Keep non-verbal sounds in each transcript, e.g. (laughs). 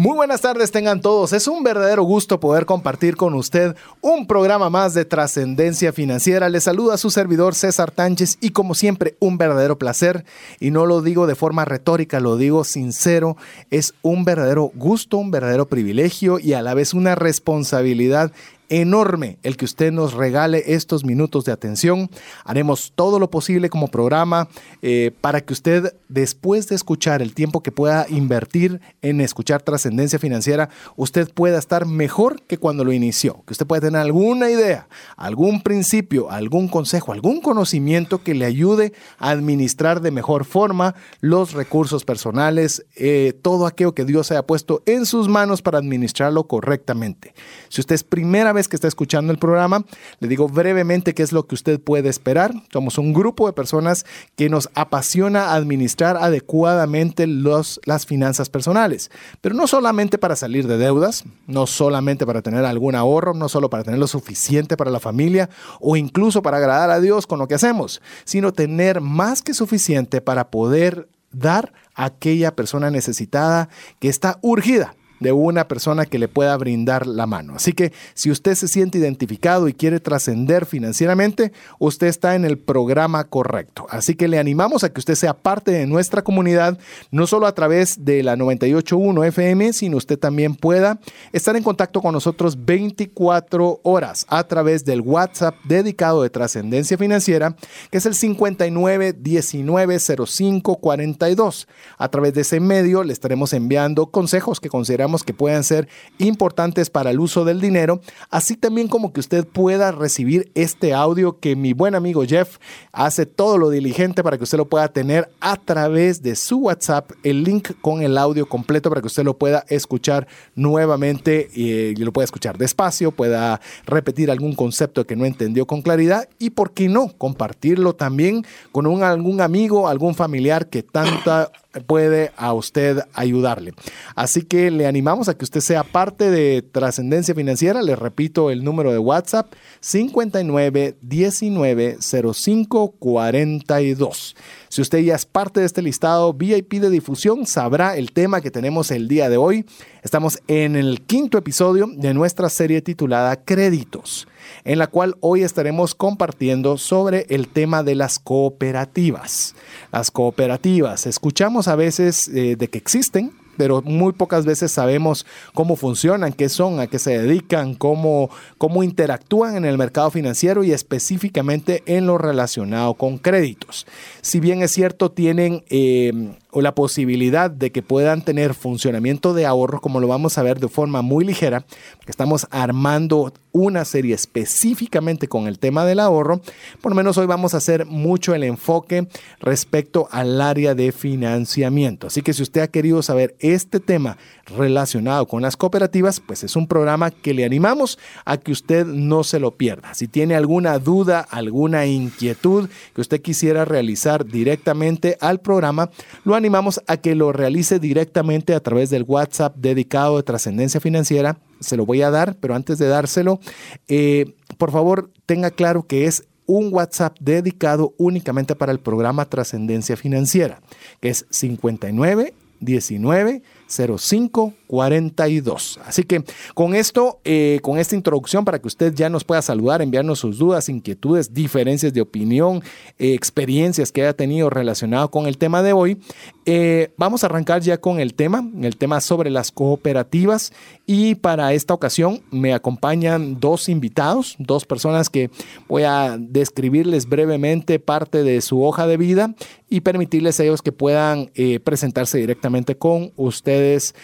Muy buenas tardes tengan todos. Es un verdadero gusto poder compartir con usted un programa más de trascendencia financiera. Les saluda su servidor César Tánchez y como siempre un verdadero placer. Y no lo digo de forma retórica, lo digo sincero. Es un verdadero gusto, un verdadero privilegio y a la vez una responsabilidad enorme el que usted nos regale estos minutos de atención. Haremos todo lo posible como programa eh, para que usted, después de escuchar el tiempo que pueda invertir en escuchar trascendencia financiera, usted pueda estar mejor que cuando lo inició. Que usted pueda tener alguna idea, algún principio, algún consejo, algún conocimiento que le ayude a administrar de mejor forma los recursos personales, eh, todo aquello que Dios haya puesto en sus manos para administrarlo correctamente. Si usted es primera vez que está escuchando el programa, le digo brevemente qué es lo que usted puede esperar. Somos un grupo de personas que nos apasiona administrar adecuadamente los, las finanzas personales, pero no solamente para salir de deudas, no solamente para tener algún ahorro, no solo para tener lo suficiente para la familia o incluso para agradar a Dios con lo que hacemos, sino tener más que suficiente para poder dar a aquella persona necesitada que está urgida de una persona que le pueda brindar la mano. Así que si usted se siente identificado y quiere trascender financieramente, usted está en el programa correcto. Así que le animamos a que usted sea parte de nuestra comunidad, no solo a través de la 981 FM, sino usted también pueda estar en contacto con nosotros 24 horas a través del WhatsApp dedicado de trascendencia financiera, que es el 59 19 05 42. A través de ese medio le estaremos enviando consejos que consideramos que puedan ser importantes para el uso del dinero, así también como que usted pueda recibir este audio que mi buen amigo Jeff hace todo lo diligente para que usted lo pueda tener a través de su WhatsApp, el link con el audio completo para que usted lo pueda escuchar nuevamente y lo pueda escuchar despacio, pueda repetir algún concepto que no entendió con claridad y, ¿por qué no?, compartirlo también con algún amigo, algún familiar que tanta puede a usted ayudarle. Así que le animamos a que usted sea parte de Trascendencia Financiera. Le repito el número de WhatsApp 59 19 05 42. Si usted ya es parte de este listado VIP de difusión, sabrá el tema que tenemos el día de hoy. Estamos en el quinto episodio de nuestra serie titulada Créditos en la cual hoy estaremos compartiendo sobre el tema de las cooperativas. Las cooperativas, escuchamos a veces eh, de que existen, pero muy pocas veces sabemos cómo funcionan, qué son, a qué se dedican, cómo, cómo interactúan en el mercado financiero y específicamente en lo relacionado con créditos. Si bien es cierto, tienen eh, o la posibilidad de que puedan tener funcionamiento de ahorro, como lo vamos a ver de forma muy ligera, que estamos armando una serie específicamente con el tema del ahorro, por lo menos hoy vamos a hacer mucho el enfoque respecto al área de financiamiento. Así que si usted ha querido saber este tema relacionado con las cooperativas, pues es un programa que le animamos a que usted no se lo pierda. Si tiene alguna duda, alguna inquietud que usted quisiera realizar directamente al programa, lo animamos a que lo realice directamente a través del WhatsApp dedicado de trascendencia financiera. Se lo voy a dar, pero antes de dárselo, eh, por favor tenga claro que es un WhatsApp dedicado únicamente para el programa Trascendencia Financiera, que es 59 19 05 42. Así que con esto, eh, con esta introducción, para que usted ya nos pueda saludar, enviarnos sus dudas, inquietudes, diferencias de opinión, eh, experiencias que haya tenido relacionado con el tema de hoy, eh, vamos a arrancar ya con el tema, el tema sobre las cooperativas. Y para esta ocasión me acompañan dos invitados, dos personas que voy a describirles brevemente parte de su hoja de vida y permitirles a ellos que puedan presentarse directamente con ustedes,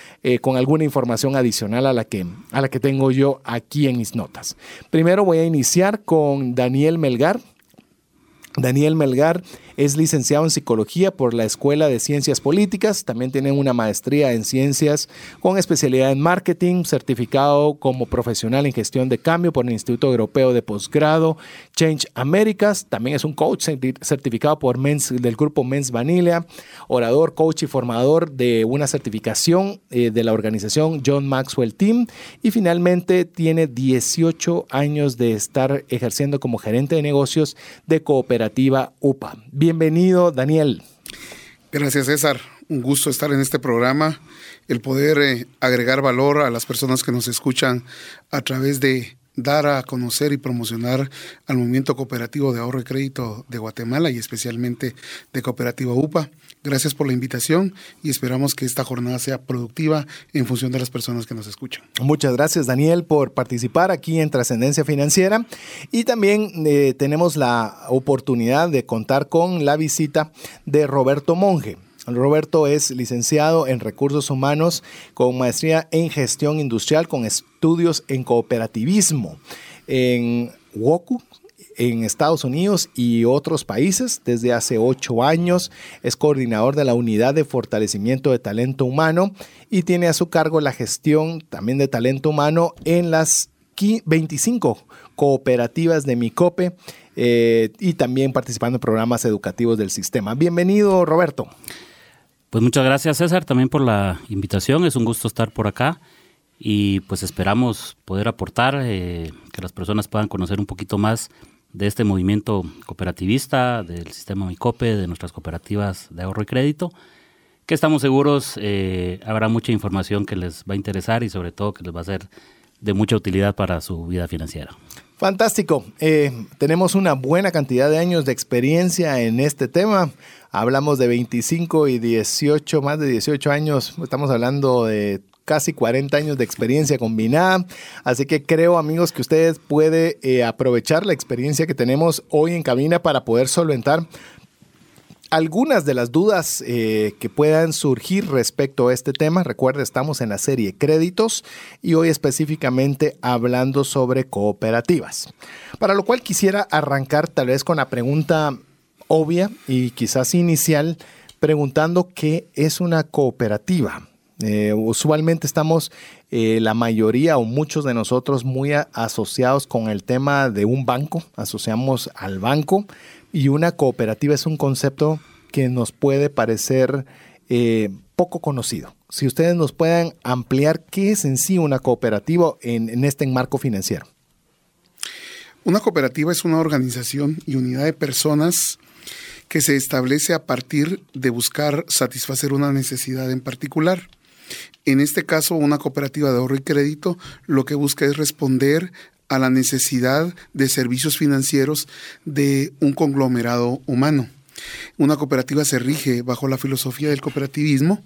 con alguna información adicional a la, que, a la que tengo yo aquí en mis notas. Primero voy a iniciar con Daniel Melgar. Daniel Melgar es licenciado en psicología por la Escuela de Ciencias Políticas, también tiene una maestría en ciencias con especialidad en marketing, certificado como profesional en gestión de cambio por el Instituto Europeo de Posgrado Change Americas, también es un coach certificado por Men's, del grupo Men's Vanilla, orador, coach y formador de una certificación eh, de la organización John Maxwell Team. Y finalmente tiene 18 años de estar ejerciendo como gerente de negocios de cooperativa UPA. Bienvenido, Daniel. Gracias, César. Un gusto estar en este programa, el poder eh, agregar valor a las personas que nos escuchan a través de dar a conocer y promocionar al movimiento cooperativo de ahorro y crédito de Guatemala y especialmente de Cooperativa UPA. Gracias por la invitación y esperamos que esta jornada sea productiva en función de las personas que nos escuchan. Muchas gracias Daniel por participar aquí en Trascendencia Financiera y también eh, tenemos la oportunidad de contar con la visita de Roberto Monge. Roberto es licenciado en recursos humanos con maestría en gestión industrial con estudios en cooperativismo en WOCU, en Estados Unidos y otros países desde hace ocho años. Es coordinador de la Unidad de Fortalecimiento de Talento Humano y tiene a su cargo la gestión también de talento humano en las 25 cooperativas de Micope eh, y también participando en programas educativos del sistema. Bienvenido, Roberto. Pues muchas gracias César también por la invitación, es un gusto estar por acá y pues esperamos poder aportar, eh, que las personas puedan conocer un poquito más de este movimiento cooperativista, del sistema MICOPE, de nuestras cooperativas de ahorro y crédito, que estamos seguros eh, habrá mucha información que les va a interesar y sobre todo que les va a ser de mucha utilidad para su vida financiera. Fantástico. Eh, tenemos una buena cantidad de años de experiencia en este tema. Hablamos de 25 y 18, más de 18 años. Estamos hablando de casi 40 años de experiencia combinada. Así que creo, amigos, que ustedes pueden eh, aprovechar la experiencia que tenemos hoy en cabina para poder solventar algunas de las dudas eh, que puedan surgir respecto a este tema. Recuerda, estamos en la serie Créditos y hoy específicamente hablando sobre cooperativas. Para lo cual quisiera arrancar tal vez con la pregunta obvia y quizás inicial, preguntando qué es una cooperativa. Eh, usualmente estamos eh, la mayoría o muchos de nosotros muy asociados con el tema de un banco, asociamos al banco y una cooperativa es un concepto que nos puede parecer eh, poco conocido. Si ustedes nos pueden ampliar qué es en sí una cooperativa en este marco financiero. Una cooperativa es una organización y unidad de personas que se establece a partir de buscar satisfacer una necesidad en particular. En este caso, una cooperativa de ahorro y crédito lo que busca es responder a la necesidad de servicios financieros de un conglomerado humano. Una cooperativa se rige bajo la filosofía del cooperativismo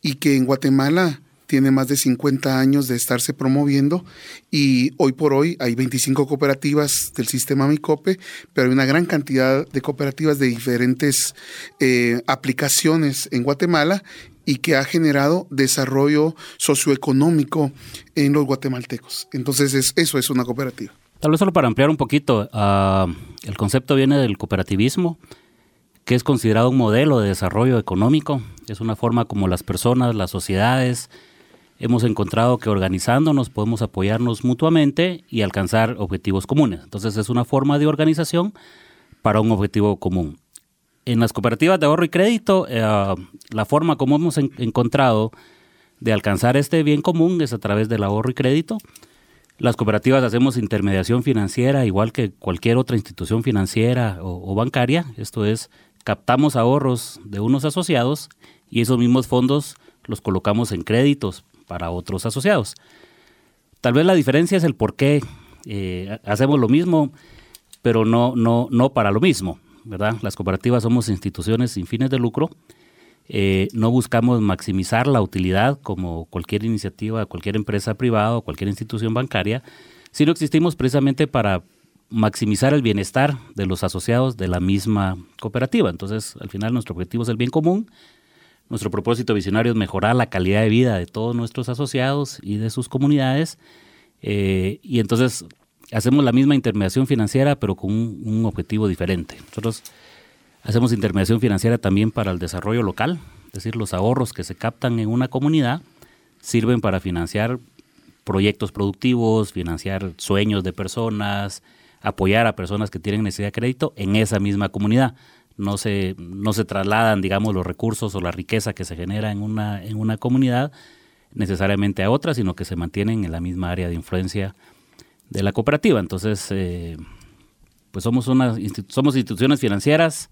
y que en Guatemala tiene más de 50 años de estarse promoviendo y hoy por hoy hay 25 cooperativas del sistema Micope, pero hay una gran cantidad de cooperativas de diferentes eh, aplicaciones en Guatemala y que ha generado desarrollo socioeconómico en los guatemaltecos. Entonces eso es una cooperativa. Tal vez solo para ampliar un poquito, ah, el concepto viene del cooperativismo, que es considerado un modelo de desarrollo económico, es una forma como las personas, las sociedades, hemos encontrado que organizándonos podemos apoyarnos mutuamente y alcanzar objetivos comunes. Entonces es una forma de organización para un objetivo común. En las cooperativas de ahorro y crédito, eh, la forma como hemos encontrado de alcanzar este bien común es a través del ahorro y crédito. Las cooperativas hacemos intermediación financiera igual que cualquier otra institución financiera o bancaria. Esto es, captamos ahorros de unos asociados y esos mismos fondos los colocamos en créditos para otros asociados. Tal vez la diferencia es el por qué eh, hacemos lo mismo, pero no, no, no para lo mismo, ¿verdad? Las cooperativas somos instituciones sin fines de lucro, eh, no buscamos maximizar la utilidad como cualquier iniciativa, cualquier empresa privada o cualquier institución bancaria, sino existimos precisamente para maximizar el bienestar de los asociados de la misma cooperativa. Entonces, al final nuestro objetivo es el bien común nuestro propósito visionario es mejorar la calidad de vida de todos nuestros asociados y de sus comunidades. Eh, y entonces hacemos la misma intermediación financiera, pero con un, objetivo diferente. Nosotros hacemos intermediación financiera también para el desarrollo local, es decir, los ahorros que se captan en una comunidad sirven para financiar proyectos productivos, financiar sueños de personas, apoyar a personas que tienen necesidad de crédito en esa misma comunidad. No se, no se trasladan, digamos, los recursos o la riqueza que se genera en una, en una comunidad necesariamente a otra, sino que se mantienen en la misma área de influencia de la cooperativa. Entonces, eh, pues somos, una, somos instituciones financieras,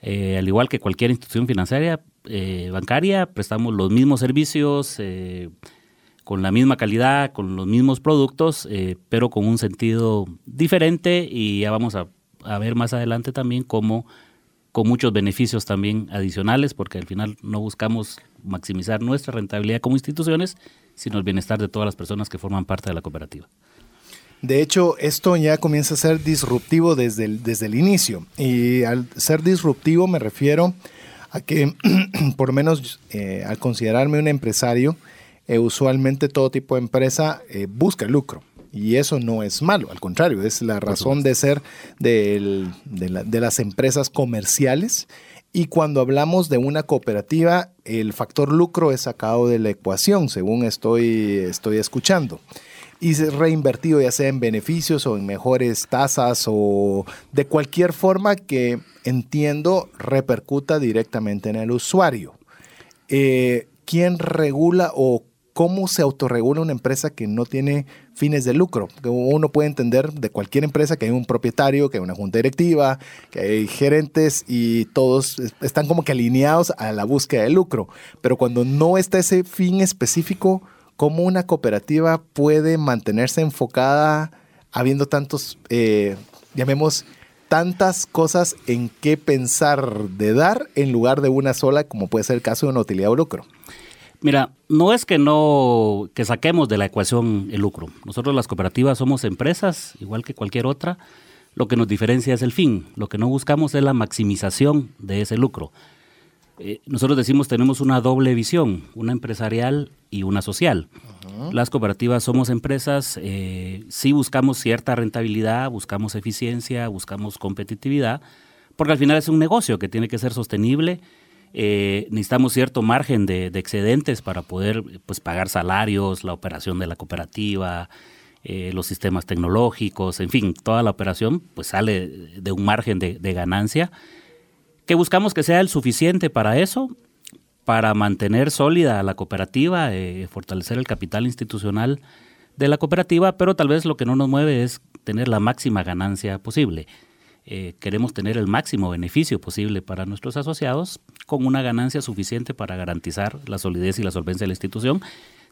eh, al igual que cualquier institución financiera, eh, bancaria, prestamos los mismos servicios, con la misma calidad, con los mismos productos, pero con un sentido diferente y ya vamos a, ver más adelante también cómo con muchos beneficios también adicionales, porque al final no buscamos maximizar nuestra rentabilidad como instituciones, sino el bienestar de todas las personas que forman parte de la cooperativa. De hecho, esto ya comienza a ser disruptivo desde el, desde el inicio. Y al ser disruptivo me refiero a que, (clears throat) por lo menos eh, al considerarme un empresario, eh, usualmente todo tipo de empresa eh, busca lucro. Y eso no es malo, al contrario, es la razón de ser de, de las empresas comerciales. Y cuando hablamos de una cooperativa, el factor lucro es sacado de la ecuación, según estoy, estoy escuchando y reinvertido ya sea en beneficios o en mejores tasas o de cualquier forma que entiendo repercuta directamente en el usuario. Eh, ¿Quién regula o cómo se autorregula una empresa que no tiene fines de lucro? Uno puede entender de cualquier empresa que hay un propietario, que hay una junta directiva, que hay gerentes y todos están como que alineados a la búsqueda de lucro. Pero cuando no está ese fin específico, cómo una cooperativa puede mantenerse enfocada habiendo tantos, eh, llamemos, tantas cosas en qué pensar de dar en lugar de una sola, como puede ser el caso de una utilidad o lucro. Mira, no es que no que saquemos de la ecuación el lucro. Nosotros las cooperativas somos empresas, igual que cualquier otra. Lo que nos diferencia es el fin. Lo que no buscamos es la maximización de ese lucro. Eh, nosotros decimos tenemos una doble visión, una empresarial y una social. Las cooperativas somos empresas, eh, sí buscamos cierta rentabilidad, buscamos eficiencia, buscamos competitividad, porque al final es un negocio que tiene que ser sostenible. Eh, necesitamos cierto margen de, excedentes para poder pues, pagar salarios, la operación de la cooperativa, los sistemas tecnológicos, en fin, toda la operación pues sale de un margen de, de ganancia que buscamos que sea el suficiente para eso, para mantener sólida la cooperativa, eh, fortalecer el capital institucional de la cooperativa, pero tal vez lo que no nos mueve es tener la máxima ganancia posible. Eh, queremos tener el máximo beneficio posible para nuestros asociados con una ganancia suficiente para garantizar la solidez y la solvencia de la institución.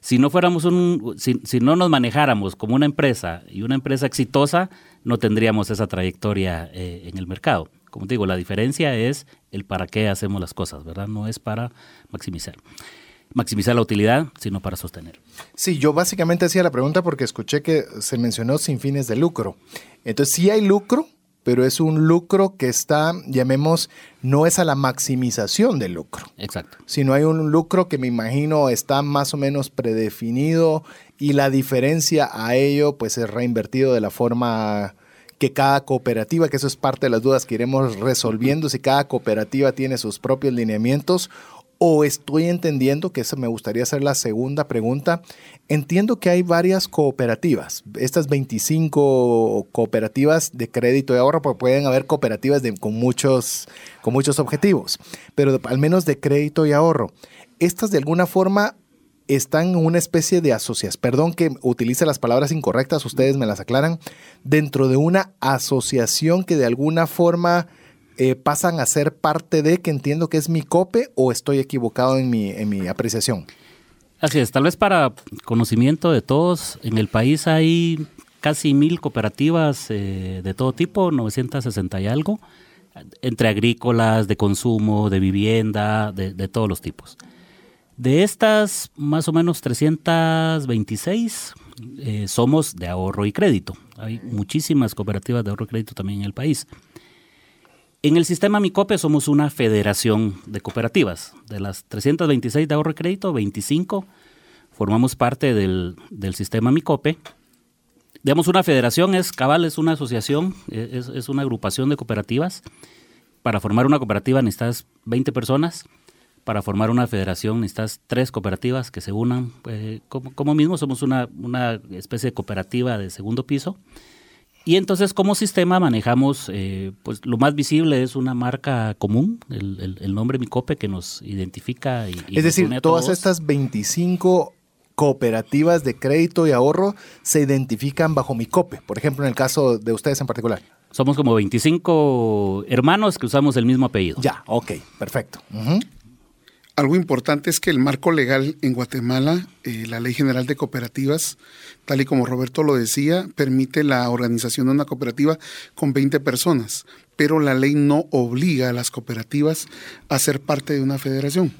Si no fuéramos un, si, si no nos manejáramos como una empresa y una empresa exitosa, no tendríamos esa trayectoria eh, en el mercado. Como te digo, la diferencia es el para qué hacemos las cosas, ¿verdad? No es para maximizar maximizar la utilidad, sino para sostener. Sí, yo básicamente hacía la pregunta porque escuché que se mencionó sin fines de lucro. Entonces, sí hay lucro, pero es un lucro que está, llamemos, no es a la maximización del lucro. Exacto. Sino hay un lucro que me imagino está más o menos predefinido y la diferencia a ello pues es reinvertido de la forma que cada cooperativa, que eso es parte de las dudas que iremos resolviendo, si cada cooperativa tiene sus propios lineamientos o estoy entendiendo, que esa me gustaría hacer la segunda pregunta, entiendo que hay varias cooperativas, estas 25 cooperativas de crédito y ahorro, porque pueden haber cooperativas con, muchos, con muchos objetivos, pero al menos de crédito y ahorro. Estas de alguna forma están en una especie de asociación, perdón que utilice las palabras incorrectas, ustedes me las aclaran, dentro de una asociación que de alguna forma eh, pasan a ser parte de, que entiendo que es mi COPE, o estoy equivocado en mi, en mi apreciación. Así es, tal vez para conocimiento de todos, en el país hay casi mil cooperativas eh, de todo tipo, 960 y algo, entre agrícolas, de consumo, de vivienda, de todos los tipos. De estas, más o menos 326 eh, somos de ahorro y crédito. Hay muchísimas cooperativas de ahorro y crédito también en el país. En el sistema Micope somos una federación de cooperativas. De las 326 de ahorro y crédito, 25 formamos parte del, del sistema Micope. digamos, una federación es, cabal, es una asociación, es, es una agrupación de cooperativas. Para formar una cooperativa necesitas 20 personas para formar una federación necesitas tres cooperativas que se unan. Eh, como, mismo somos una, una, especie de cooperativa de segundo piso. Y entonces como sistema manejamos, eh, pues lo más visible es una marca común, el, el, nombre Micope que nos identifica. Y, es decir, todas estas 25 cooperativas de crédito y ahorro se identifican bajo Micope, por ejemplo en el caso de ustedes en particular. Somos como 25 hermanos que usamos el mismo apellido. Ya, ok, perfecto. Algo importante es que el marco legal en Guatemala, eh, la Ley General de Cooperativas, tal y como Roberto lo decía, permite la organización de una cooperativa con 20 personas, pero la ley no obliga a las cooperativas a ser parte de una federación.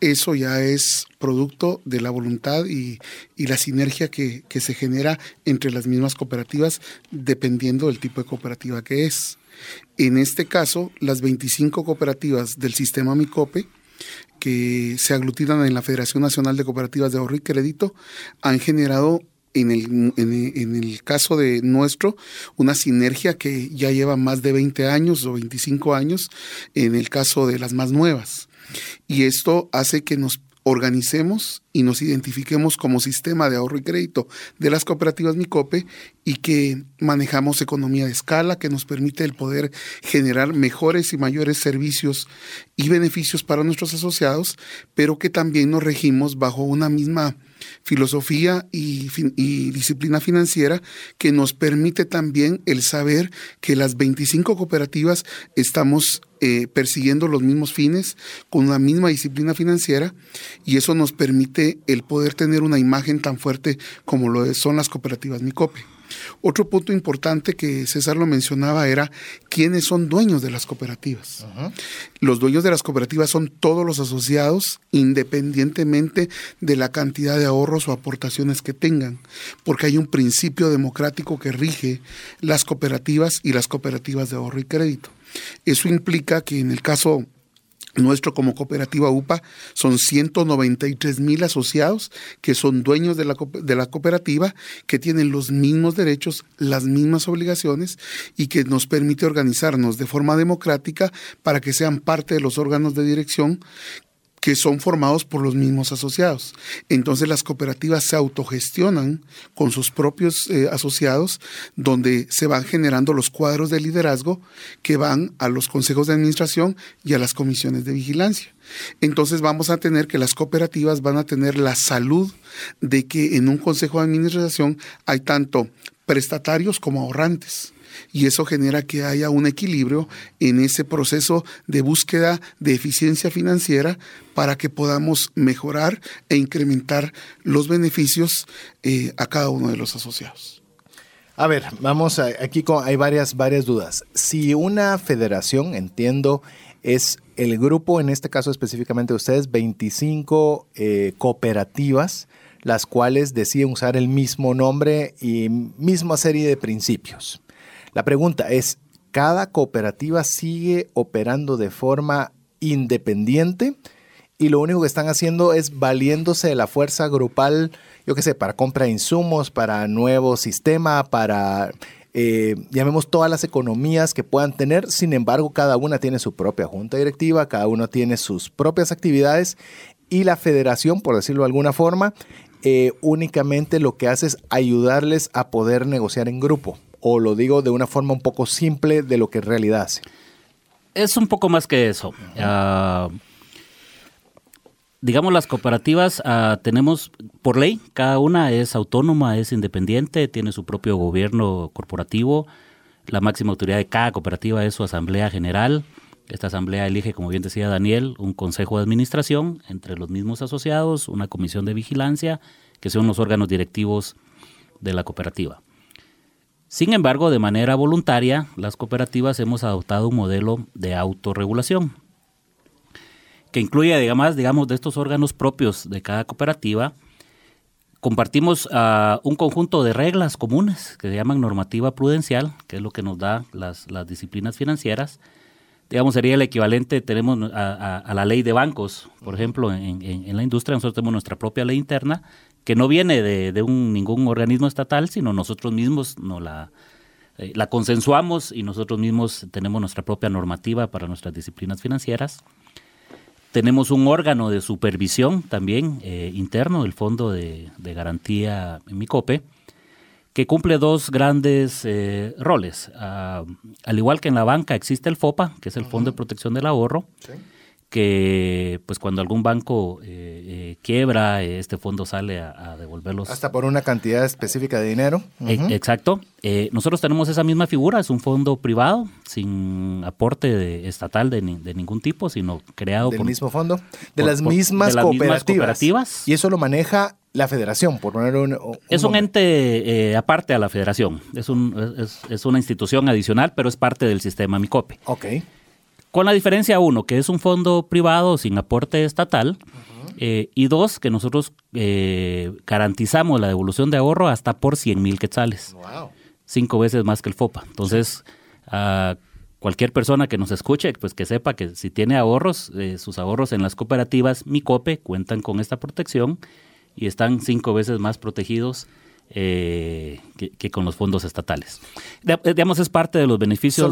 Eso ya es producto de la voluntad y, la sinergia que, que se genera entre las mismas cooperativas dependiendo del tipo de cooperativa que es. En este caso, las 25 cooperativas del sistema MICOPE que se aglutinan en la Federación Nacional de Cooperativas de Ahorro y Crédito han generado en el, en, el caso de nuestro, una sinergia que ya lleva más de 20 años o 25 años en el caso de las más nuevas. Y esto hace que nos organicemos y nos identifiquemos como sistema de ahorro y crédito de las cooperativas Micope y que manejamos economía de escala que nos permite el poder generar mejores y mayores servicios y beneficios para nuestros asociados, pero que también nos regimos bajo una misma filosofía y, disciplina financiera que nos permite también el saber que las 25 cooperativas estamos eh, persiguiendo los mismos fines con la misma disciplina financiera y eso nos permite el poder tener una imagen tan fuerte como lo son las cooperativas Micope. Otro punto importante que César lo mencionaba era quiénes son dueños de las cooperativas. Los dueños de las cooperativas son todos los asociados, independientemente de la cantidad de ahorros o aportaciones que tengan, porque hay un principio democrático que rige las cooperativas y las cooperativas de ahorro y crédito. Eso implica que en el caso nuestro como cooperativa UPA son 193 mil asociados que son dueños de la, de la, cooperativa, que tienen los mismos derechos, las mismas obligaciones y que nos permite organizarnos de forma democrática para que sean parte de los órganos de dirección que son formados por los mismos asociados. Entonces las cooperativas se autogestionan con sus propios eh, asociados, donde se van generando los cuadros de liderazgo que van a los consejos de administración y a las comisiones de vigilancia. Entonces vamos a tener que las cooperativas van a tener la salud de que en un consejo de administración hay tanto prestatarios como ahorrantes y eso genera que haya un equilibrio en ese proceso de búsqueda de eficiencia financiera para que podamos mejorar e incrementar los beneficios eh, a cada uno de los asociados. A ver, vamos a, aquí hay varias, varias dudas. Si una federación, entiendo, es el grupo, en este caso específicamente ustedes, 25 eh, cooperativas, las cuales deciden usar el mismo nombre y misma serie de principios. La pregunta es, ¿cada cooperativa sigue operando de forma independiente? Y lo único que están haciendo es valiéndose de la fuerza grupal, yo qué sé, para compra de insumos, para nuevo sistema, para eh, llamemos todas las economías que puedan tener. Sin embargo, cada una tiene su propia junta directiva, cada uno tiene sus propias actividades y la federación, por decirlo de alguna forma, eh, únicamente lo que hace es ayudarles a poder negociar en grupo o lo digo de una forma un poco simple de lo que en realidad hace? Es un poco más que eso. Ah, digamos, las cooperativas ah, tenemos, por ley, cada una es autónoma, es independiente, tiene su propio gobierno corporativo. La máxima autoridad de cada cooperativa es su asamblea general. Esta asamblea elige, como bien decía Daniel, un consejo de administración entre los mismos asociados, una comisión de vigilancia, que son los órganos directivos de la cooperativa. Sin embargo, de manera voluntaria, las cooperativas hemos adoptado un modelo de autorregulación que incluye, además, digamos, de estos órganos propios de cada cooperativa, compartimos ah, un conjunto de reglas comunes que se llaman normativa prudencial, que es lo que nos da las, disciplinas financieras. Digamos, sería el equivalente, tenemos a, la ley de bancos, por ejemplo, en, en, la industria, nosotros tenemos nuestra propia ley interna, que no viene de, un, ningún organismo estatal, sino nosotros mismos no la, eh, la consensuamos y nosotros mismos tenemos nuestra propia normativa para nuestras disciplinas financieras. Tenemos un órgano de supervisión también eh, interno, el Fondo de, Garantía MICOPE, que cumple dos grandes eh, roles. Ah, al igual que en la banca existe el FOPA, que es el Fondo de Protección del Ahorro, que pues cuando algún banco eh, eh, quiebra, este fondo sale a, devolverlos. Hasta por una cantidad específica de dinero. E, exacto. nosotros tenemos esa misma figura, es un fondo privado, sin aporte estatal de, ningún tipo, sino creado ¿Del por... mismo fondo? De, las, mismas cooperativas. Y eso lo maneja la federación, por poner un... es un ente eh, aparte a la federación, es, un, es, una institución adicional, pero es parte del sistema MICOPE. Ok. Con la diferencia, uno, que es un fondo privado sin aporte estatal, eh, y dos, que nosotros eh, garantizamos la devolución de ahorro hasta por 100 mil quetzales. Wow. Cinco veces más que el FOPA. Entonces, a cualquier persona que nos escuche, pues que sepa que si tiene ahorros, sus ahorros en las cooperativas MICOPE cuentan con esta protección y están cinco veces más protegidos eh, que, con los fondos estatales. Eh, digamos, es parte de los beneficios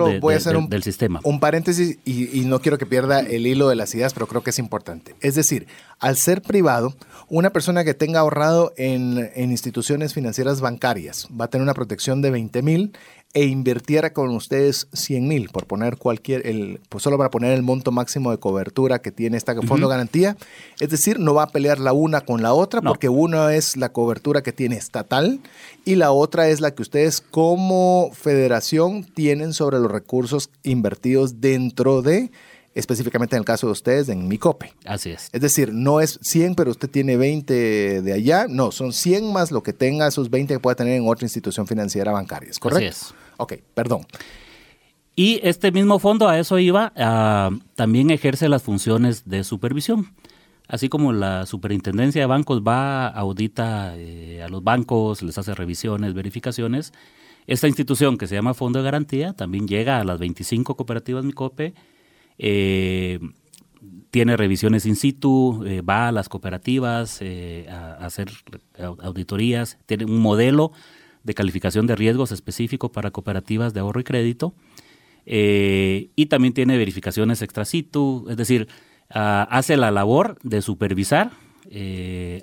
del sistema. Un paréntesis y, no quiero que pierda el hilo de las ideas, pero creo que es importante. Es decir, al ser privado, una persona que tenga ahorrado en, en instituciones financieras bancarias va a tener una protección de 20 mil e invirtiera con ustedes 100 mil, por poner cualquier, el, pues solo para poner el monto máximo de cobertura que tiene esta fondo garantía, es decir, no va a pelear la una con la otra, porque una es la cobertura que tiene estatal y la otra es la que ustedes como federación tienen sobre los recursos invertidos dentro de específicamente en el caso de ustedes, en Micope. Así es. Es decir, no es 100, pero usted tiene 20 de allá. No, son 100 más lo que tenga esos 20 que pueda tener en otra institución financiera bancaria. ¿Es correcto? Así es. Ok, perdón. Y este mismo fondo, a eso iba, también ejerce las funciones de supervisión. Así como la superintendencia de bancos va, audita eh, a los bancos, les hace revisiones, verificaciones, esta institución que se llama Fondo de Garantía también llega a las 25 cooperativas MICOPE eh, tiene revisiones in situ, eh, va a las cooperativas eh, a, hacer auditorías, tiene un modelo de calificación de riesgos específico para cooperativas de ahorro y crédito y también tiene verificaciones extra situ, es decir, ah, hace la labor de supervisar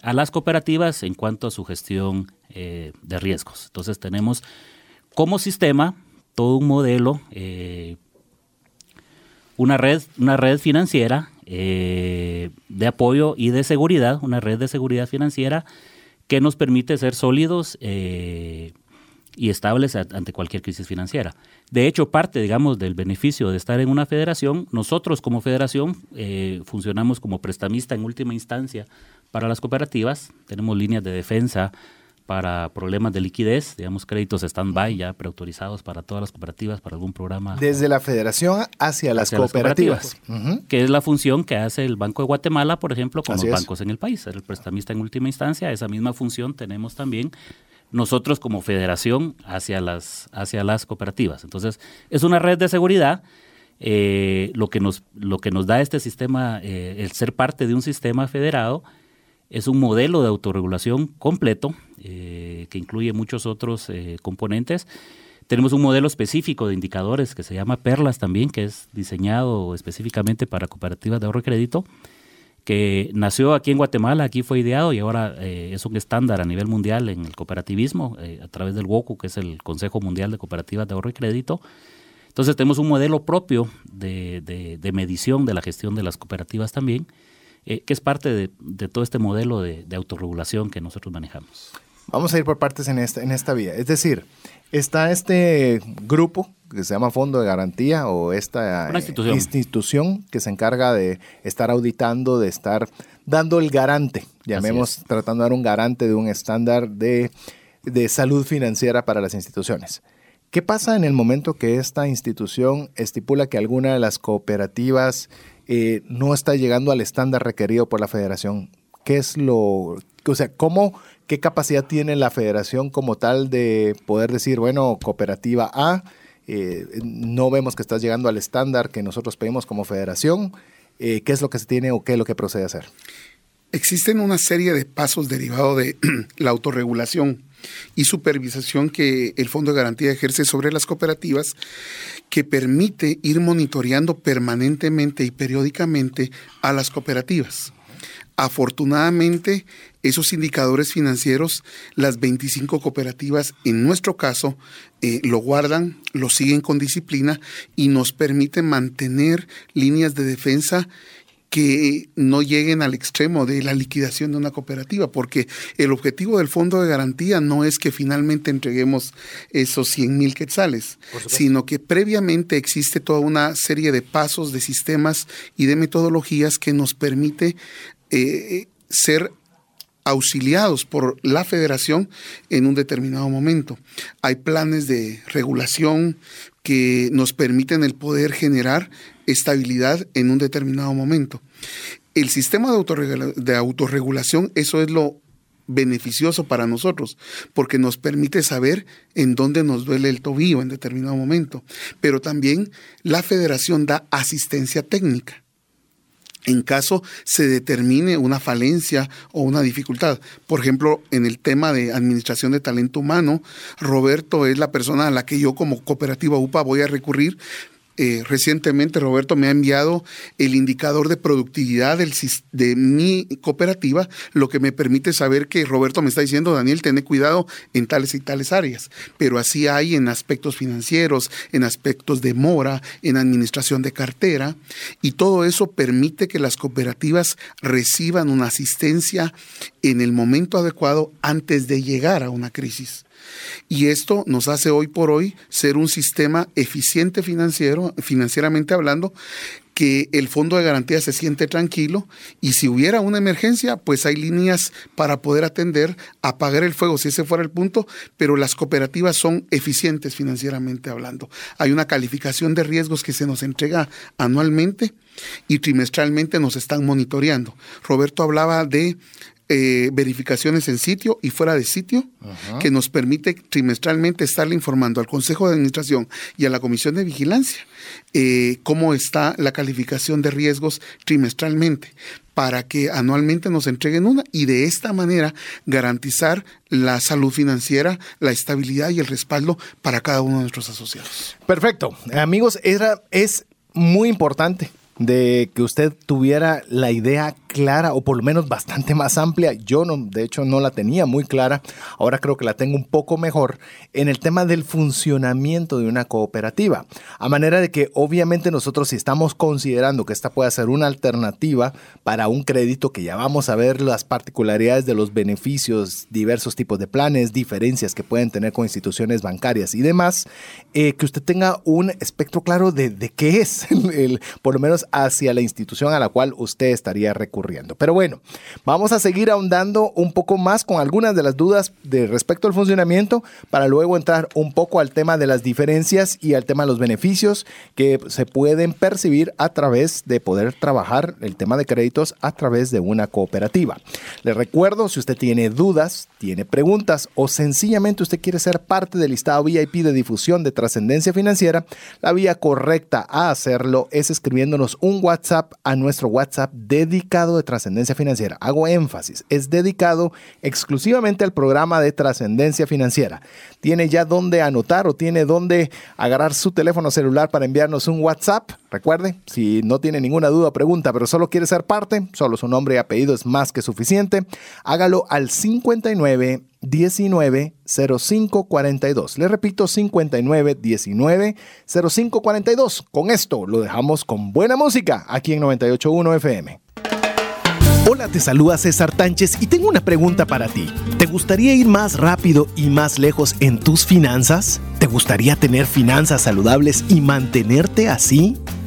a las cooperativas en cuanto a su gestión de riesgos. Entonces tenemos como sistema todo un modelo una red, una red financiera eh, de apoyo y de seguridad, una red de seguridad financiera que nos permite ser sólidos eh, y estables ante cualquier crisis financiera. De hecho, parte, digamos, del beneficio de estar en una federación, nosotros como federación eh, funcionamos como prestamista en última instancia para las cooperativas, tenemos líneas de defensa para problemas de liquidez, digamos créditos stand-by ya preautorizados para todas las cooperativas, para algún programa. Desde la federación hacia las cooperativas. Que es la función que hace el Banco de Guatemala, por ejemplo, con los bancos en el país. El prestamista en última instancia, esa misma función tenemos también nosotros como federación hacia las, hacia las cooperativas. Entonces, es una red de seguridad. Eh, lo, que nos, lo que nos da este sistema, eh, el ser parte de un sistema federado, es un modelo de autorregulación completo eh, que incluye muchos otros eh, componentes. Tenemos un modelo específico de indicadores que se llama Perlas también, que es diseñado específicamente para cooperativas de ahorro y crédito, que nació aquí en Guatemala, aquí fue ideado y ahora eh, es un estándar a nivel mundial en el cooperativismo a través del WOCU, que es el Consejo Mundial de Cooperativas de Ahorro y Crédito. Entonces tenemos un modelo propio de medición de la gestión de las cooperativas también eh, que es parte de, todo este modelo de, autorregulación que nosotros manejamos. Vamos a ir por partes en esta, en esta vía. Es decir, está este grupo que se llama Fondo de Garantía o esta institución. que se encarga de estar auditando, de estar dando el garante, llamemos tratando de dar un garante de un estándar de, de salud financiera para las instituciones. ¿Qué pasa en el momento que esta institución estipula que alguna de las cooperativas eh, no está llegando al estándar requerido por la federación. ¿Qué es lo, o sea, cómo, qué capacidad tiene la federación como tal de poder decir, bueno, cooperativa A, eh, no vemos que estás llegando al estándar que nosotros pedimos como federación, eh, ¿qué es lo que se tiene o qué es lo que procede a hacer? Existen una serie de pasos derivados de (clears throat) la autorregulación y supervisación que el Fondo de Garantía ejerce sobre las cooperativas que permite ir monitoreando permanentemente y periódicamente a las cooperativas. Afortunadamente, esos indicadores financieros, las 25 cooperativas, en nuestro caso, eh, lo guardan, lo siguen con disciplina y nos permiten mantener líneas de defensa que no lleguen al extremo de la liquidación de una cooperativa, porque el objetivo del fondo de garantía no es que finalmente entreguemos esos 100 mil quetzales, sino que previamente existe toda una serie de pasos, de sistemas y de metodologías que nos permite eh, ser auxiliados por la federación en un determinado momento. Hay planes de regulación que nos permiten el poder generar estabilidad en un determinado momento. El sistema de, de autorregulación, eso es lo beneficioso para nosotros, porque nos permite saber en dónde nos duele el tobillo en determinado momento. Pero también la federación da asistencia técnica en caso se determine una falencia o una dificultad. Por ejemplo, en el tema de administración de talento humano, Roberto es la persona a la que yo como cooperativa UPA voy a recurrir eh, recientemente Roberto me ha enviado el indicador de productividad del, de mi cooperativa, lo que me permite saber que Roberto me está diciendo, Daniel, ten cuidado en tales y tales áreas. Pero así hay en aspectos financieros, en aspectos de mora, en administración de cartera, y todo eso permite que las cooperativas reciban una asistencia en el momento adecuado antes de llegar a una crisis. Y esto nos hace hoy por hoy ser un sistema eficiente financiero, financieramente hablando, que el fondo de garantía se siente tranquilo y si hubiera una emergencia, pues hay líneas para poder atender, apagar el fuego si ese fuera el punto, pero las cooperativas son eficientes financieramente hablando. Hay una calificación de riesgos que se nos entrega anualmente y trimestralmente nos están monitoreando. Roberto hablaba de eh, verificaciones en sitio y fuera de sitio, que nos permite trimestralmente estarle informando al Consejo de Administración y a la Comisión de Vigilancia eh, cómo está la calificación de riesgos trimestralmente para que anualmente nos entreguen una y de esta manera garantizar la salud financiera, la estabilidad y el respaldo para cada uno de nuestros asociados. Perfecto. Amigos, era, es muy importante de que usted tuviera la idea clara o por lo menos bastante más amplia. Yo no, de hecho no la tenía muy clara. Ahora creo que la tengo un poco mejor en el tema del funcionamiento de una cooperativa. A manera de que obviamente nosotros si estamos considerando que esta puede ser una alternativa para un crédito que ya vamos a ver las particularidades de los beneficios, diversos tipos de planes, diferencias que pueden tener con instituciones bancarias y demás, eh, que usted tenga un espectro claro de, de qué es, el, por lo menos hacia la institución a la cual usted estaría recurriendo pero bueno, vamos a seguir ahondando un poco más con algunas de las dudas de respecto al funcionamiento para luego entrar un poco al tema de las diferencias y al tema de los beneficios que se pueden percibir a través de poder trabajar el tema de créditos a través de una cooperativa. Le recuerdo, si usted tiene dudas, tiene preguntas o sencillamente usted quiere ser parte del listado VIP de difusión de trascendencia financiera, la vía correcta a hacerlo es escribiéndonos un WhatsApp a nuestro WhatsApp dedicado de trascendencia financiera. Hago énfasis, es dedicado exclusivamente al programa de trascendencia financiera. Tiene ya dónde anotar o tiene dónde agarrar su teléfono celular para enviarnos un WhatsApp. Recuerde, si no tiene ninguna duda o pregunta, pero solo quiere ser parte, solo su nombre y apellido es más que suficiente, hágalo al 59 19 05 42. Le repito, 59 19 05 42. Con esto lo dejamos con buena música aquí en 98.1 FM. Hola, te saluda César Tánchez y tengo una pregunta para ti. ¿Te gustaría ir más rápido y más lejos en tus finanzas? ¿Te gustaría tener finanzas saludables y mantenerte así?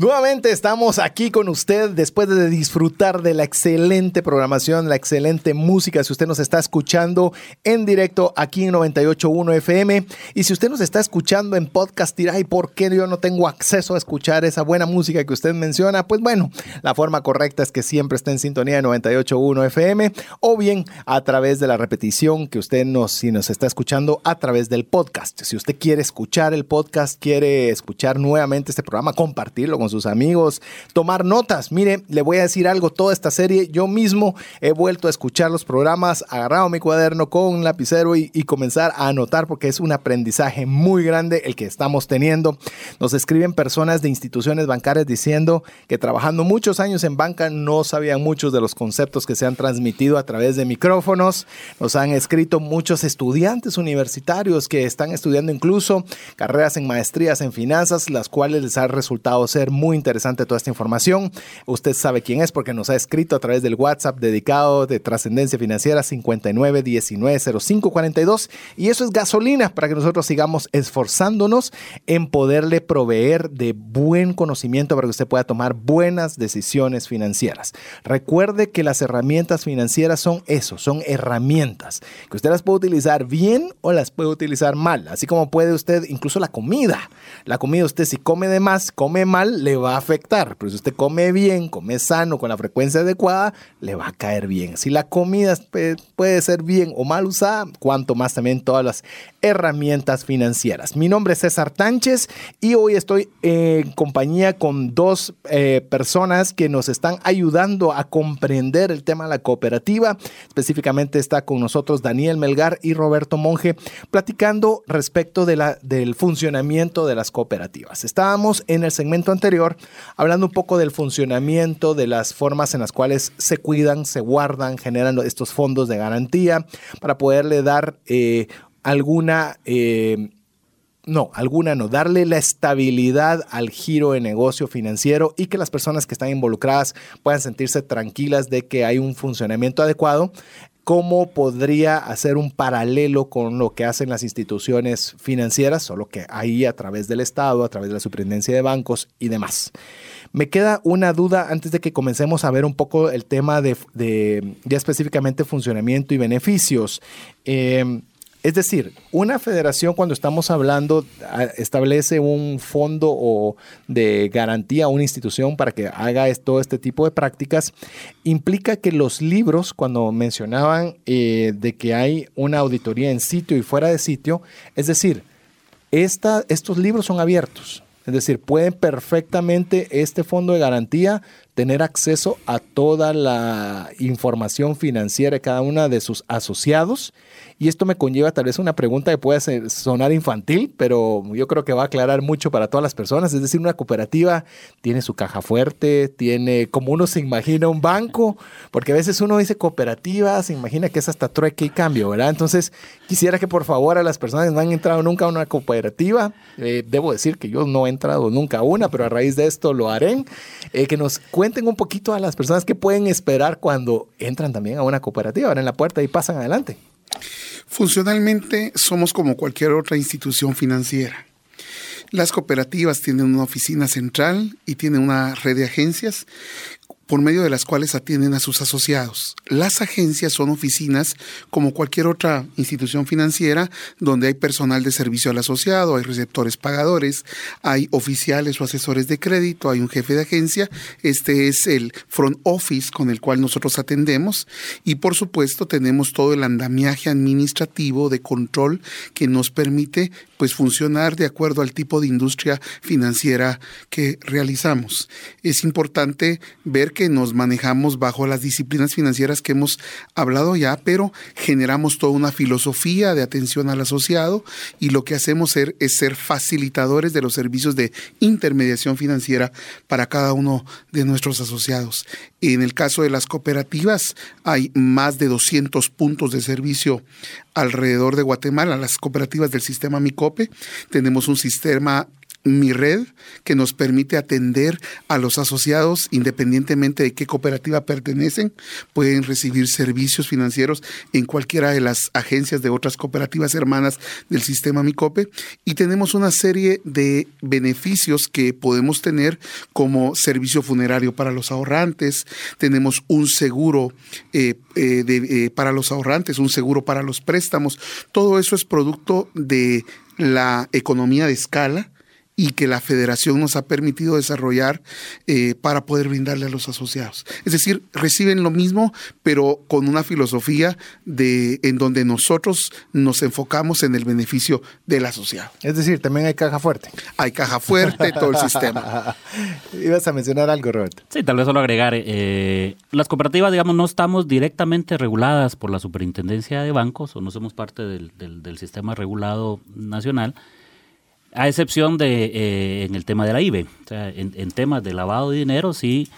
Nuevamente estamos aquí con usted después de disfrutar de la excelente programación, la excelente música. Si usted nos está escuchando en directo aquí en 98.1 FM y si usted nos está escuchando en podcast, ¿y por qué yo no tengo acceso a escuchar esa buena música que usted menciona? Pues bueno, la forma correcta es que siempre esté en sintonía de 98.1 FM o bien a través de la repetición que usted nos, si nos está escuchando a través del podcast. Si usted quiere escuchar el podcast, quiere escuchar nuevamente este programa, compartirlo con sus amigos, tomar notas. Mire, le voy a decir algo, toda esta serie yo mismo he vuelto a escuchar los programas, agarrado mi cuaderno con un lapicero y, y comenzar a anotar porque es un aprendizaje muy grande el que estamos teniendo. Nos escriben personas de instituciones bancarias diciendo que trabajando muchos años en banca no sabían muchos de los conceptos que se han transmitido a través de micrófonos. Nos han escrito muchos estudiantes universitarios que están estudiando incluso carreras en maestrías en finanzas, las cuales les ha resultado ser muy interesante toda esta información. Usted sabe quién es porque nos ha escrito a través del WhatsApp dedicado de Trascendencia Financiera 59190542 y eso es gasolina para que nosotros sigamos esforzándonos en poderle proveer de buen conocimiento para que usted pueda tomar buenas decisiones financieras. Recuerde que las herramientas financieras son eso, son herramientas que usted las puede utilizar bien o las puede utilizar mal, así como puede usted incluso la comida. La comida usted si come de más, come mal, le va a afectar. Pero si usted come bien, come sano, con la frecuencia adecuada, le va a caer bien. Si la comida puede ser bien o mal usada, cuanto más también todas las herramientas financieras. Mi nombre es César Tánchez y hoy estoy en compañía con dos eh, personas que nos están ayudando a comprender el tema de la cooperativa. Específicamente está con nosotros Daniel Melgar y Roberto Monge platicando respecto del funcionamiento de las cooperativas. Estábamos en el segmento anterior hablando un poco del funcionamiento, de las formas en las cuales se cuidan, se guardan, generan estos fondos de garantía para poderle dar eh, alguna... Eh, no, alguna no, darle la estabilidad al giro de negocio financiero y que las personas que están involucradas puedan sentirse tranquilas de que hay un funcionamiento adecuado cómo podría hacer un paralelo con lo que hacen las instituciones financieras, solo que ahí a través del Estado, a través de la superintendencia de bancos y demás. Me queda una duda antes de que comencemos a ver un poco el tema de, ya específicamente funcionamiento y beneficios. Eh, es decir, una federación cuando estamos hablando establece un fondo o de garantía a una institución para que haga todo este tipo de prácticas, implica que los libros, cuando mencionaban eh, de que hay una auditoría en sitio y fuera de sitio, es decir, esta, estos libros son abiertos. Es decir, pueden perfectamente este fondo de garantía tener acceso a toda la información financiera de cada una de sus asociados y esto me conlleva tal vez una pregunta que puede sonar infantil, pero yo creo que va a aclarar mucho para todas las personas. Es decir, una cooperativa tiene su caja fuerte, tiene como uno se imagina un banco, porque a veces uno dice cooperativa, se imagina que es hasta trueque y cambio, ¿verdad? Entonces, quisiera que por favor a las personas que no han entrado nunca a una cooperativa, eh, debo decir que yo no he entrado nunca a una, pero a raíz de esto lo haré, eh, que nos cuenten un poquito a las personas que pueden esperar cuando entran también a una cooperativa, abren la puerta y pasan adelante. Funcionalmente somos como cualquier otra institución financiera. Las cooperativas tienen una oficina central y tienen una red de agencias por medio de las cuales atienden a sus asociados. Las agencias son oficinas como cualquier otra institución financiera donde hay personal de servicio al asociado, hay receptores pagadores, hay oficiales o asesores de crédito, hay un jefe de agencia. Este es el front office con el cual nosotros atendemos y por supuesto tenemos todo el andamiaje administrativo de control que nos permite pues funcionar de acuerdo al tipo de industria financiera que realizamos. Es importante ver porque nos manejamos bajo las disciplinas financieras que hemos hablado ya, pero generamos toda una filosofía de atención al asociado y lo que hacemos es ser facilitadores de los servicios de intermediación financiera para cada uno de nuestros asociados. En el caso de las cooperativas, hay más de 200 puntos de servicio alrededor de Guatemala, las cooperativas del sistema MICOPE. Tenemos un sistema mi red que nos permite atender a los asociados independientemente de qué cooperativa pertenecen. Pueden recibir servicios financieros en cualquiera de las agencias de otras cooperativas hermanas del sistema Micope. Y tenemos una serie de beneficios que podemos tener como servicio funerario para los ahorrantes. Tenemos un seguro eh, eh, eh, para los ahorrantes, un seguro para los préstamos. Todo eso es producto de la economía de escala y que la federación nos ha permitido desarrollar eh, para poder brindarle a los asociados. Es decir, reciben lo mismo, pero con una filosofía de, en donde nosotros nos enfocamos en el beneficio del asociado. Es decir, también hay caja fuerte. Hay caja fuerte, todo el (laughs) sistema. Ibas a mencionar algo, Roberto. Sí, tal vez solo agregar, eh, las cooperativas, digamos, no estamos directamente reguladas por la Superintendencia de Bancos o no somos parte del, del sistema regulado nacional, a excepción de eh, en el tema de la IBE. O sea, en, temas de lavado de dinero sí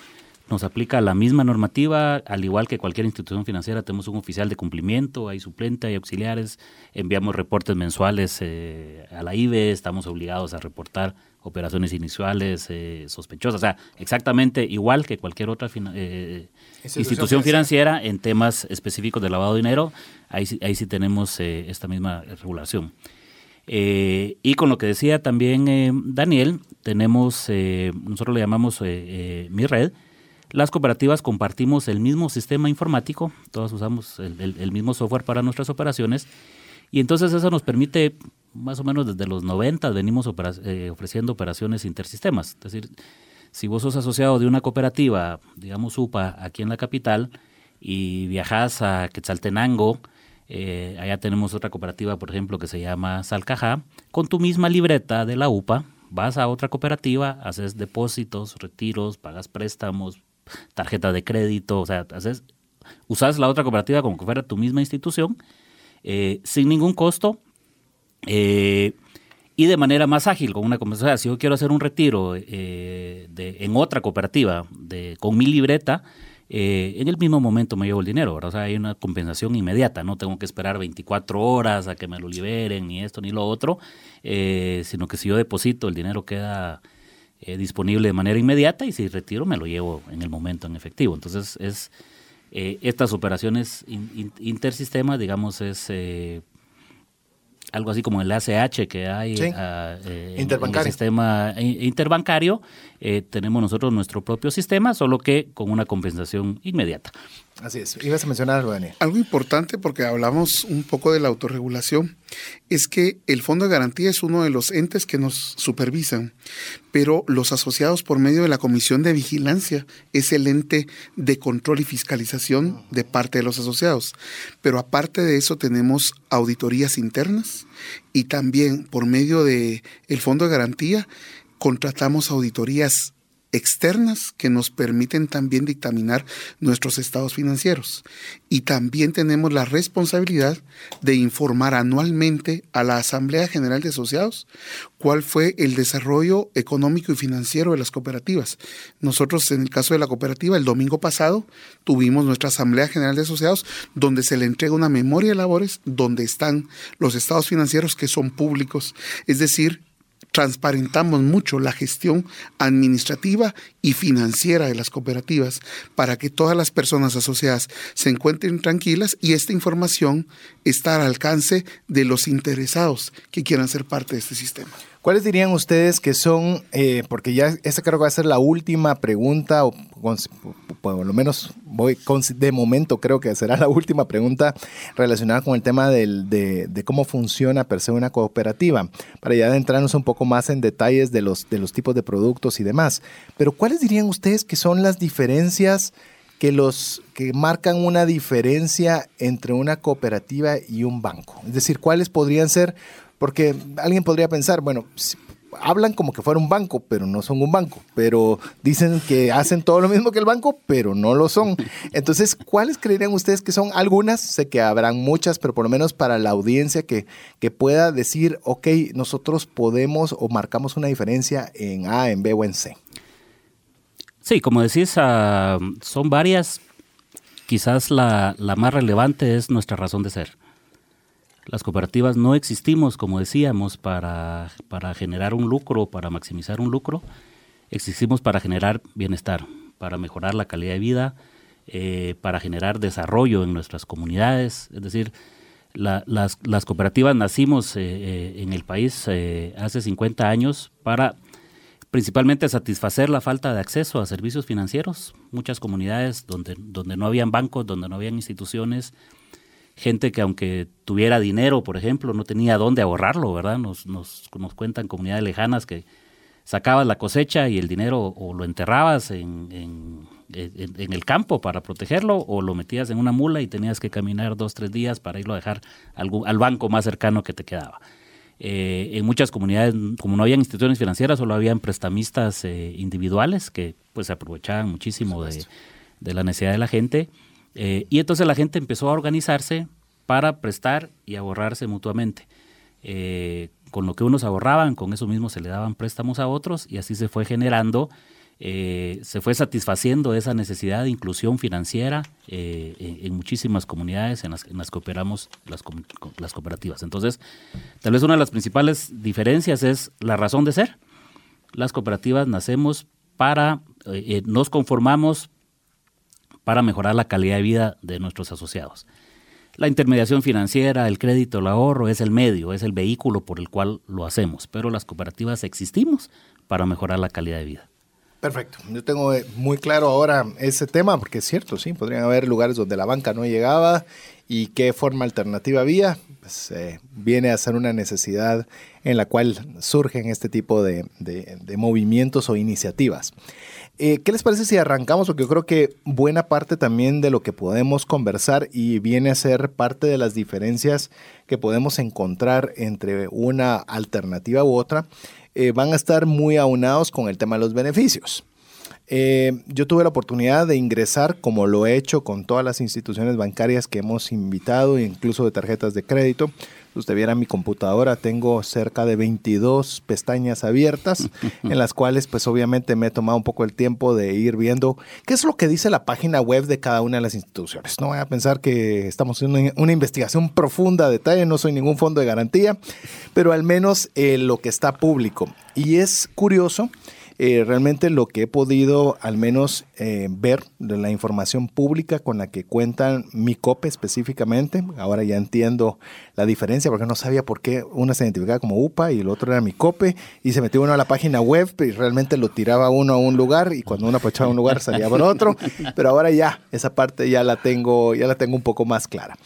nos aplica la misma normativa, al igual que cualquier institución financiera, tenemos un oficial de cumplimiento, hay suplente, hay auxiliares, enviamos reportes mensuales eh, a la IBE, estamos obligados a reportar operaciones iniciales eh, sospechosas, o sea, exactamente igual que cualquier otra institución financiera en temas específicos de lavado de dinero, ahí, ahí sí tenemos esta misma regulación. Eh, y con lo que decía también eh, Daniel, tenemos, eh, nosotros le llamamos Mi Red, las cooperativas compartimos el mismo sistema informático, todos usamos el, mismo software para nuestras operaciones, y entonces eso nos permite, más o menos desde los 90 venimos ofreciendo operaciones intersistemas. Es decir, si vos sos asociado de una cooperativa, digamos UPA, aquí en la capital, y viajas a Quetzaltenango, eh, allá tenemos otra cooperativa, por ejemplo, que se llama Salcajá. Con tu misma libreta de la UPA, vas a otra cooperativa, haces depósitos, retiros, pagas préstamos, tarjeta de crédito, o sea, haces, usas la otra cooperativa como que fuera tu misma institución, eh, sin ningún costo. Eh, y de manera más ágil, con una o sea, si yo quiero hacer un retiro en otra cooperativa de, con mi libreta, eh, en el mismo momento me llevo el dinero, O sea, hay una compensación inmediata, no tengo que esperar 24 horas a que me lo liberen, ni esto ni lo otro, eh, sino que si yo deposito, el dinero queda eh, disponible de manera inmediata y si retiro, me lo llevo en el momento en efectivo. Entonces, es estas operaciones intersistema, digamos, es algo así como el ACH que hay ah, en, el sistema interbancario, eh, tenemos nosotros nuestro propio sistema, solo que con una compensación inmediata. Así es. Ibas a mencionar algo, Daniel. Algo importante, porque hablamos un poco de la autorregulación, es que el Fondo de Garantía es uno de los entes que nos supervisan, pero los asociados por medio de la Comisión de Vigilancia es el ente de control y fiscalización de parte de los asociados. Pero aparte de eso tenemos auditorías internas y también por medio del el Fondo de Garantía contratamos auditorías externas que nos permiten también dictaminar nuestros estados financieros. Y también tenemos la responsabilidad de informar anualmente a la Asamblea General de Asociados cuál fue el desarrollo económico y financiero de las cooperativas. Nosotros, en el caso de la cooperativa, el domingo pasado tuvimos nuestra Asamblea General de Asociados donde se le entrega una memoria de labores donde están los estados financieros que son públicos. Es decir, transparentamos mucho la gestión administrativa y financiera de las cooperativas para que todas las personas asociadas se encuentren tranquilas y esta información está al alcance de los interesados que quieran ser parte de este sistema. ¿Cuáles dirían ustedes que son, eh, porque ya esta creo que va a ser la última pregunta, o por lo menos voy de momento creo que será la última pregunta relacionada con el tema de, cómo funciona per se una cooperativa, para ya adentrarnos un poco más en detalles de los, de los tipos de productos y demás. Pero ¿cuáles dirían ustedes que son las diferencias que los que marcan una diferencia entre una cooperativa y un banco? Es decir, ¿cuáles podrían ser porque alguien podría pensar, bueno, hablan como que fuera un banco, pero no son un banco. Pero dicen que hacen todo lo mismo que el banco, pero no lo son. (laughs) Entonces, ¿cuáles creerían ustedes que son algunas? Sé que habrán muchas, pero por lo menos para la audiencia que, que pueda decir, ok, nosotros podemos o marcamos una diferencia en A, en B o en C. Sí, como decís, uh, son varias. Quizás la, la más relevante es nuestra razón de ser. Las cooperativas no existimos, como decíamos, para, para generar un lucro, para maximizar un lucro. Existimos para generar bienestar, para mejorar la calidad de vida, eh, para generar desarrollo en nuestras comunidades. Es decir, la, las, las, cooperativas nacimos eh, eh, en el país eh, hace 50 años para principalmente satisfacer la falta de acceso a servicios financieros. Muchas comunidades donde, donde no habían bancos, donde no habían instituciones, gente que aunque tuviera dinero, por ejemplo, no tenía dónde ahorrarlo, ¿verdad? Nos, nos, nos cuentan comunidades lejanas que sacabas la cosecha y el dinero o lo enterrabas en, en, en, en, el campo para protegerlo o lo metías en una mula y tenías que caminar dos, tres días para irlo a dejar al, al banco más cercano que te quedaba. Eh, en muchas comunidades, como no habían instituciones financieras, solo habían prestamistas eh, individuales que pues se aprovechaban muchísimo de, de la necesidad de la gente. Eh, y entonces la gente empezó a organizarse para prestar y ahorrarse mutuamente. Eh, con lo que unos ahorraban, con eso mismo se le daban préstamos a otros y así se fue generando, eh, se fue satisfaciendo esa necesidad de inclusión financiera en, muchísimas comunidades en las, que operamos las, las cooperativas. Entonces, tal vez una de las principales diferencias es la razón de ser. Las cooperativas nacemos para, nos conformamos para mejorar la calidad de vida de nuestros asociados. La intermediación financiera, el crédito, el ahorro es el medio, es el vehículo por el cual lo hacemos, pero las cooperativas existimos para mejorar la calidad de vida. Perfecto. Yo tengo muy claro ahora ese tema, porque es cierto, sí, podrían haber lugares donde la banca no llegaba y qué forma alternativa había. Pues, eh, viene a ser una necesidad en la cual surgen este tipo de, de, de movimientos o iniciativas. Eh, ¿Qué les parece si arrancamos? Porque yo creo que buena parte también de lo que podemos conversar y viene a ser parte de las diferencias que podemos encontrar entre una alternativa u otra, eh, van a estar muy aunados con el tema de los beneficios. Eh, yo tuve la oportunidad de ingresar, como lo he hecho con todas las instituciones bancarias que hemos invitado, incluso de tarjetas de crédito. Usted viera mi computadora, tengo cerca de 22 pestañas abiertas, (laughs) en las cuales pues obviamente me he tomado un poco el tiempo de ir viendo qué es lo que dice la página web de cada una de las instituciones. No voy a pensar que estamos haciendo una, una investigación profunda a detalle, no soy ningún fondo de garantía, pero al menos eh, lo que está público. Y es curioso eh, realmente lo que he podido al menos eh, ver de la información pública con la que cuentan mi COPE específicamente, ahora ya entiendo la diferencia porque no sabía por qué una se identificaba como UPA y el otro era mi COPE y se metió uno a la página web y realmente lo tiraba uno a un lugar y cuando uno aprovechaba un lugar salía por otro, (laughs) pero ahora ya esa parte ya la tengo, ya la tengo un poco más clara.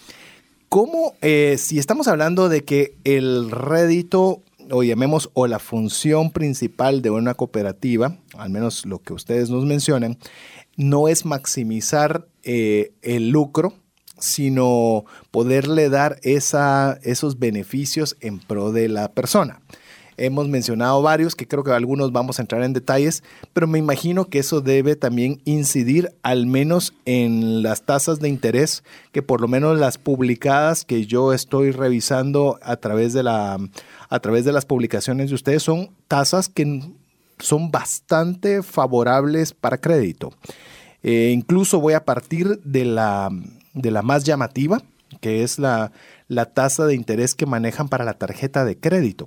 ¿Cómo, eh, si estamos hablando de que el rédito o llamemos, o la función principal de una cooperativa, al menos lo que ustedes nos mencionan, no es maximizar eh, el lucro, sino poderle dar esa, esos beneficios en pro de la persona. Hemos mencionado varios, que creo que algunos vamos a entrar en detalles, pero me imagino que eso debe también incidir al menos en las tasas de interés, que por lo menos las publicadas que yo estoy revisando a través de, la, a través de las publicaciones de ustedes son tasas que son bastante favorables para crédito. Eh, incluso voy a partir de la, de la más llamativa, que es la, la tasa de interés que manejan para la tarjeta de crédito.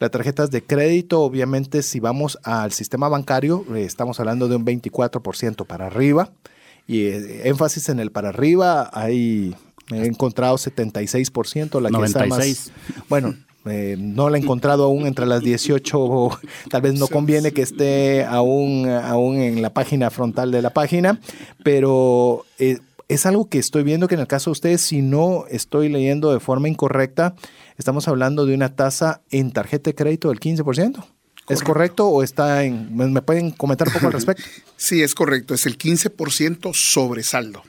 Las tarjetas de crédito, obviamente, si vamos al sistema bancario, eh, estamos hablando de un 24% para arriba. Y eh, énfasis en el para arriba, hay he encontrado 76%, la que 96. está más. Bueno, eh, no la he encontrado aún entre las 18, tal vez no conviene que esté aún, aún en la página frontal de la página, pero eh, es algo que estoy viendo que en el caso de ustedes, si no estoy leyendo de forma incorrecta, estamos hablando de una tasa en tarjeta de crédito del 15%. Correcto. ¿Es correcto o está en... ¿Me pueden comentar un poco al respecto? (laughs) Sí, es correcto. Es el 15% sobre saldo.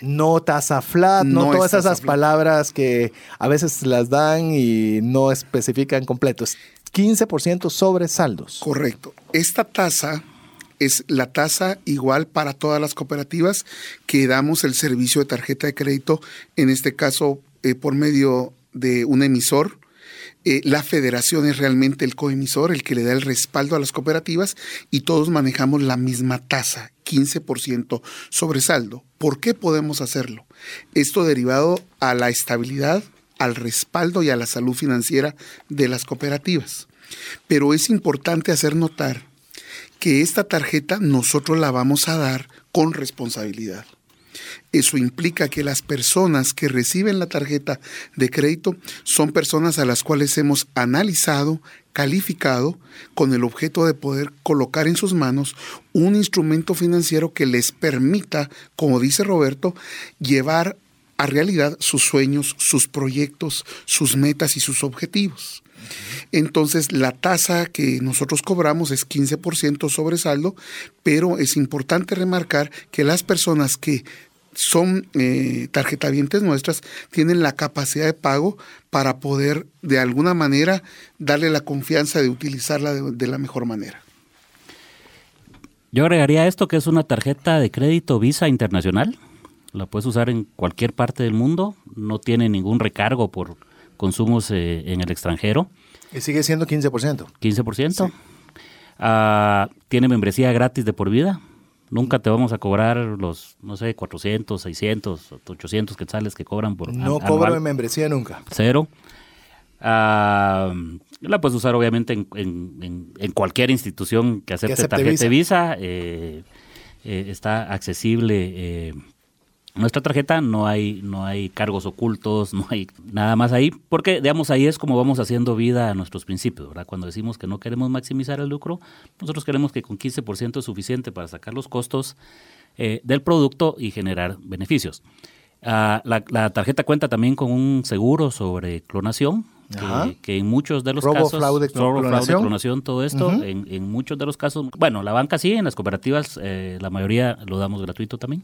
No tasa flat, no, todas esas flat. palabras que a veces las dan y no especifican completo. Es 15% sobre saldos. Correcto. Esta tasa es la tasa igual para todas las cooperativas que damos el servicio de tarjeta de crédito, en este caso eh, por medio de un emisor. Eh, la federación es realmente el coemisor, el que le da el respaldo a las cooperativas y todos manejamos la misma tasa, 15% sobre saldo. ¿Por qué podemos hacerlo? Esto derivado a la estabilidad, al respaldo y a la salud financiera de las cooperativas. Pero es importante hacer notar que esta tarjeta nosotros la vamos a dar con responsabilidad. Eso implica que las personas que reciben la tarjeta de crédito son personas a las cuales hemos analizado, calificado, con el objeto de poder colocar en sus manos un instrumento financiero que les permita, como dice Roberto, llevar a realidad sus sueños, sus proyectos, sus metas y sus objetivos. Entonces, la tasa que nosotros cobramos es 15% sobre saldo, pero es importante remarcar que las personas que son eh, tarjetavientes nuestras tienen la capacidad de pago para poder de alguna manera darle la confianza de utilizarla de, de la mejor manera. Yo agregaría esto que es una tarjeta de crédito Visa Internacional. La puedes usar en cualquier parte del mundo. No tiene ningún recargo por consumos eh, en el extranjero. Y sigue siendo 15%. 15%. Ah, tiene membresía gratis de por vida. Nunca te vamos a cobrar los, no sé, 400, 600, 800 quetzales que cobran por No cobro de membresía nunca. Cero. Ah, la puedes usar obviamente en, en- en- en cualquier institución que acepte, acepte tarjeta Visa. Visa. eh, eh, está accesible eh, nuestra tarjeta, no hay, no hay cargos ocultos, no hay nada más ahí, porque digamos ahí es como vamos haciendo vida a nuestros principios, ¿verdad? Cuando decimos que no queremos maximizar el lucro, nosotros queremos que con 15% es suficiente para sacar los costos eh, del producto y generar beneficios. Ah, la, la tarjeta cuenta también con un seguro sobre clonación, que, que en muchos de los Robo, casos... fraude, robo, fraude, clonación. clonación, todo esto, en, en muchos de los casos, bueno, la banca sí, en las cooperativas eh, la mayoría lo damos gratuito también.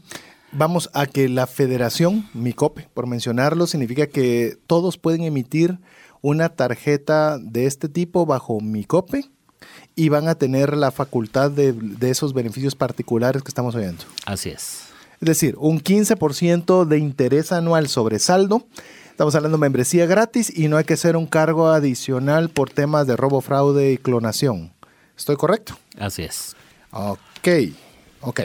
Vamos a que la federación, MICOPE, por mencionarlo, significa que todos pueden emitir una tarjeta de este tipo bajo MICOPE y van a tener la facultad de, de esos beneficios particulares que estamos oyendo. Así es. Es decir, un 15% de interés anual sobre saldo. Estamos hablando de membresía gratis y no hay que hacer un cargo adicional por temas de robo, fraude y clonación. ¿Estoy correcto? Así es. Ok, ok.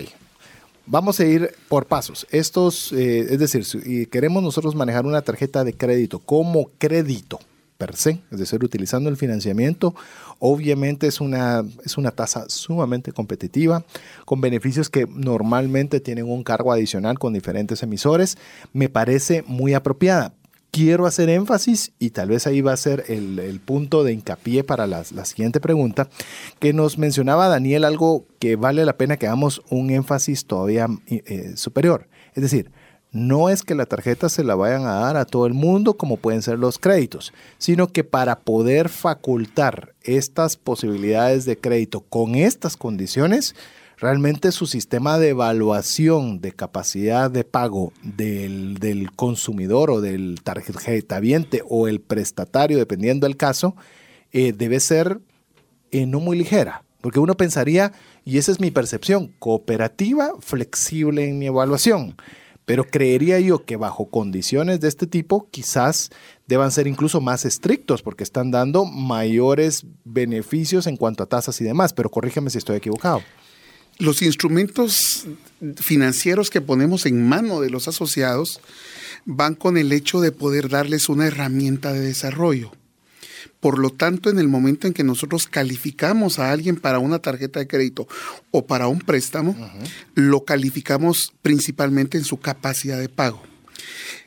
Vamos a ir por pasos. Estos, eh, es decir, si queremos nosotros manejar una tarjeta de crédito como crédito per se, es decir, utilizando el financiamiento, obviamente es una, es una tasa sumamente competitiva, con beneficios que normalmente tienen un cargo adicional con diferentes emisores. Me parece muy apropiada quiero hacer énfasis, y tal vez ahí va a ser el, punto de hincapié para la, la siguiente pregunta, que nos mencionaba Daniel algo que vale la pena que hagamos un énfasis todavía eh, superior. Es decir, no es que la tarjeta se la vayan a dar a todo el mundo como pueden ser los créditos, sino que para poder facultar estas posibilidades de crédito con estas condiciones, realmente su sistema de evaluación de capacidad de pago del, del consumidor o del tarjetaviente o el prestatario, dependiendo del caso, eh, debe ser eh, no muy ligera. Porque uno pensaría, y esa es mi percepción, cooperativa, flexible en mi evaluación. Pero creería yo que bajo condiciones de este tipo quizás deban ser incluso más estrictos porque están dando mayores beneficios en cuanto a tasas y demás. Pero corrígeme si estoy equivocado. Los instrumentos financieros que ponemos en mano de los asociados van con el hecho de poder darles una herramienta de desarrollo. Por lo tanto, en el momento en que nosotros calificamos a alguien para una tarjeta de crédito o para un préstamo, lo calificamos principalmente en su capacidad de pago.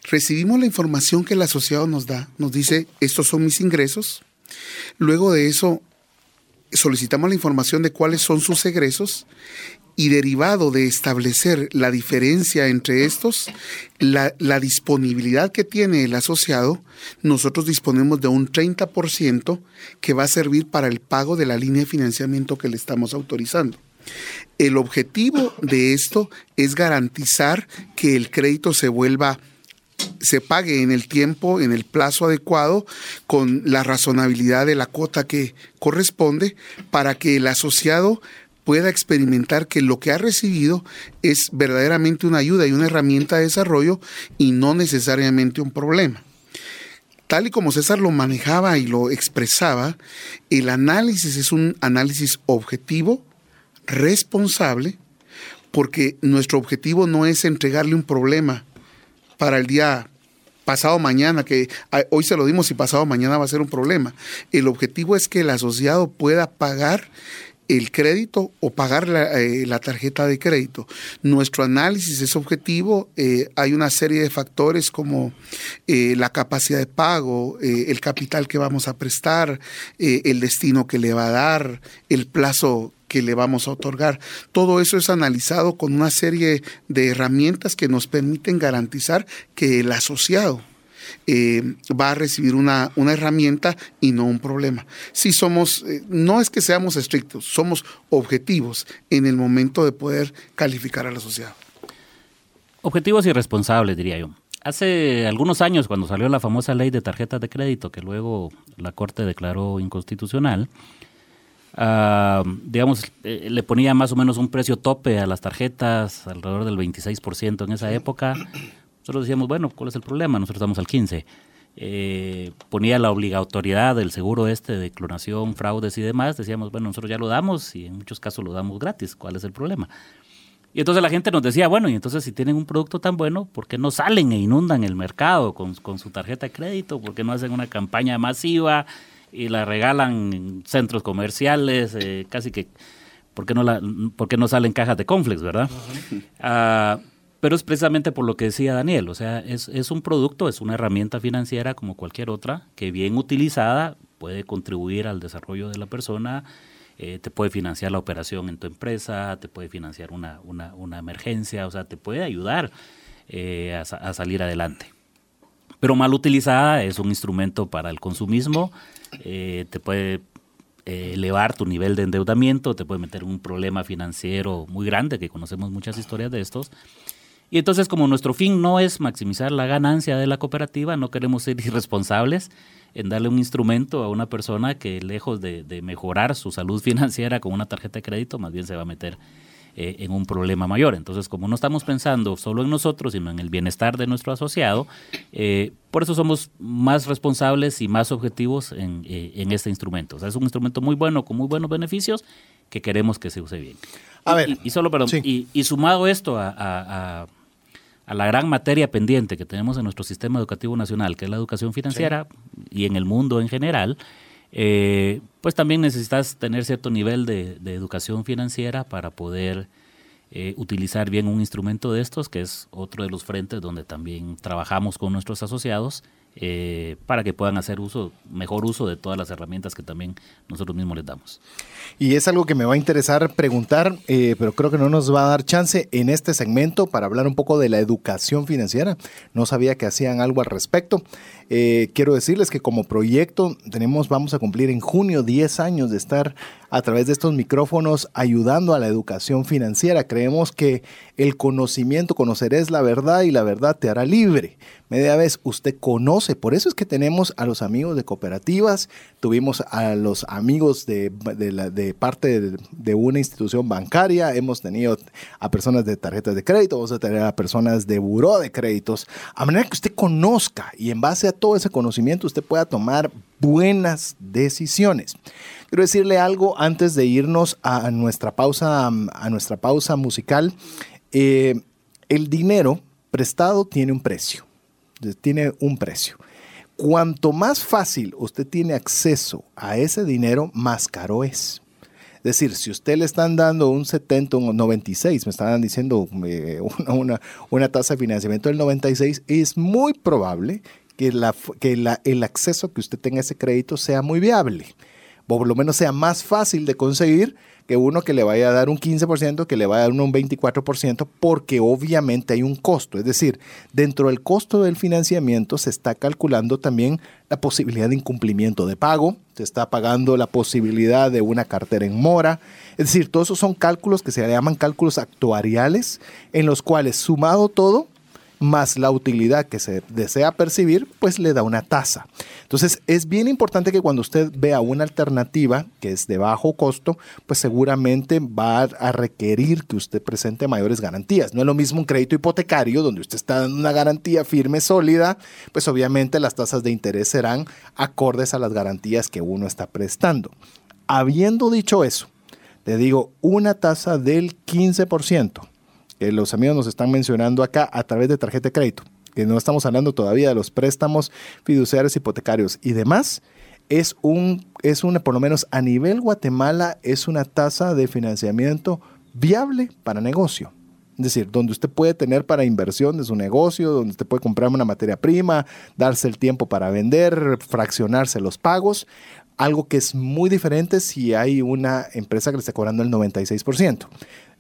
Recibimos la información que el asociado nos da, nos dice, estos son mis ingresos. Luego de eso, solicitamos la información de cuáles son sus egresos y derivado de establecer la diferencia entre estos, la, disponibilidad que tiene el asociado, nosotros disponemos de un 30% que va a servir para el pago de la línea de financiamiento que le estamos autorizando. El objetivo de esto es garantizar que el crédito se vuelva se pague en el tiempo, en el plazo adecuado, con la razonabilidad de la cuota que corresponde, para que el asociado pueda experimentar que lo que ha recibido es verdaderamente una ayuda y una herramienta de desarrollo y no necesariamente un problema. Tal y como César lo manejaba y lo expresaba, el análisis es un análisis objetivo, responsable, porque nuestro objetivo no es entregarle un problema para el día pasado mañana, que hoy se lo dimos y pasado mañana va a ser un problema. El objetivo es que el asociado pueda pagar el crédito o pagar la, eh, tarjeta de crédito. Nuestro análisis es objetivo. Eh, hay una serie de factores como eh, la capacidad de pago, el capital que vamos a prestar, el destino que le va a dar, el plazo que le vamos a otorgar. Todo eso es analizado con una serie de herramientas que nos permiten garantizar que el asociado eh, va a recibir una, una, herramienta y no un problema. Si somos, eh, no es que seamos estrictos, somos objetivos en el momento de poder calificar al asociado. Objetivos y responsables, diría yo. Hace algunos años, cuando salió la famosa ley de tarjetas de crédito, que luego la Corte declaró inconstitucional, Ah, digamos, eh, le ponía más o menos un precio tope a las tarjetas, alrededor del 26% en esa época. Nosotros decíamos, bueno, ¿cuál es el problema? Nosotros estamos al 15%. Eh, ponía la obligatoriedad del seguro este de clonación, fraudes y demás. Decíamos, bueno, nosotros ya lo damos y en muchos casos lo damos gratis. ¿Cuál es el problema? Y entonces la gente nos decía, bueno, y entonces si tienen un producto tan bueno, ¿por qué no salen e inundan el mercado con, con su tarjeta de crédito? ¿Por qué no hacen una campaña masiva? Y la regalan en centros comerciales, eh, casi que, ¿por qué, no la, ¿por no salen cajas de conflex, verdad? Ah, pero es precisamente por lo que decía Daniel, o sea, es, es un producto, es una herramienta financiera como cualquier otra, que bien utilizada puede contribuir al desarrollo de la persona, eh, te puede financiar la operación en tu empresa, te puede financiar una, una, una emergencia, o sea, te puede ayudar eh, a, a, salir adelante. Pero mal utilizada es un instrumento para el consumismo eh, te puede eh, elevar tu nivel de endeudamiento, te puede meter un problema financiero muy grande, que conocemos muchas historias de estos. Y entonces, como nuestro fin no es maximizar la ganancia de la cooperativa, no queremos ser (laughs) irresponsables en darle un instrumento a una persona que lejos de mejorar su salud (laughs) financiera con una tarjeta de crédito, más bien se va a meter eh, en un problema mayor. Entonces, como no estamos pensando solo en nosotros, sino en el bienestar de nuestro asociado, eh, por eso somos más responsables y más objetivos en, eh, este instrumento. O sea, es un instrumento muy bueno, con muy buenos beneficios, que queremos que se use bien. A ver. Y, solo, perdón, y, sumado esto a, la gran materia pendiente que tenemos en nuestro sistema educativo nacional, que es la educación financiera, y en el mundo en general, eh, pues también necesitas tener cierto nivel de, educación financiera para poder eh, utilizar bien un instrumento de estos, que es otro de los frentes donde también trabajamos con nuestros asociados eh, para que puedan hacer uso, mejor uso de todas las herramientas que también nosotros mismos les damos. Y es algo que me va a interesar preguntar, eh, pero creo que no nos va a dar chance en este segmento para hablar un poco de la educación financiera. No sabía que hacían algo al respecto. Eh, quiero decirles que como proyecto tenemos, vamos a cumplir en junio 10 años de estar a través de estos micrófonos ayudando a la educación financiera. Creemos que el conocimiento, conocer es la verdad y la verdad te hará libre. Media vez usted conoce, por eso es que tenemos a los amigos de cooperativas, tuvimos a los amigos de, de, parte de, una institución bancaria, hemos tenido a personas de tarjetas de crédito, vamos a tener a personas de buró de créditos, a manera que usted conozca y en base a todo ese conocimiento usted pueda tomar buenas decisiones. Quiero decirle algo antes de irnos a nuestra pausa, a nuestra pausa musical. Eh, el dinero prestado tiene un precio. Tiene un precio. Cuanto más fácil usted tiene acceso a ese dinero, más caro es. Es decir, si usted le están dando un 70, un 96, me estaban diciendo eh, (laughs) una, una, tasa de financiamiento del 96, es muy probable que, la, que el acceso que usted tenga a ese crédito sea muy viable. por lo menos sea más fácil de conseguir que uno que le vaya a dar un 15%, que le vaya a dar un 24%, porque obviamente hay un costo. Es decir, dentro del costo del financiamiento se está calculando también la posibilidad de incumplimiento de pago, se está pagando la posibilidad de una cartera en mora. Es decir, todos esos son cálculos que se llaman cálculos actuariales, en los cuales sumado todo, más la utilidad que se desea percibir, pues le da una tasa. Entonces es bien importante que cuando usted vea una alternativa que es de bajo costo, pues seguramente va a requerir que usted presente mayores garantías. No es lo mismo un crédito hipotecario donde usted está dando una garantía firme, sólida, pues obviamente las tasas de interés serán acordes a las garantías que uno está prestando. Habiendo dicho eso, le digo una tasa del 15% los amigos nos están mencionando acá a través de tarjeta de crédito, que no estamos hablando todavía de los préstamos fiduciarios hipotecarios y demás, es un, es una, por lo menos a nivel Guatemala, es una tasa de financiamiento viable para negocio. Es decir, donde usted puede tener para inversión de su negocio, donde usted puede comprar una materia prima, darse el tiempo para vender, fraccionarse los pagos, algo que es muy diferente si hay una empresa que le está cobrando el 96%.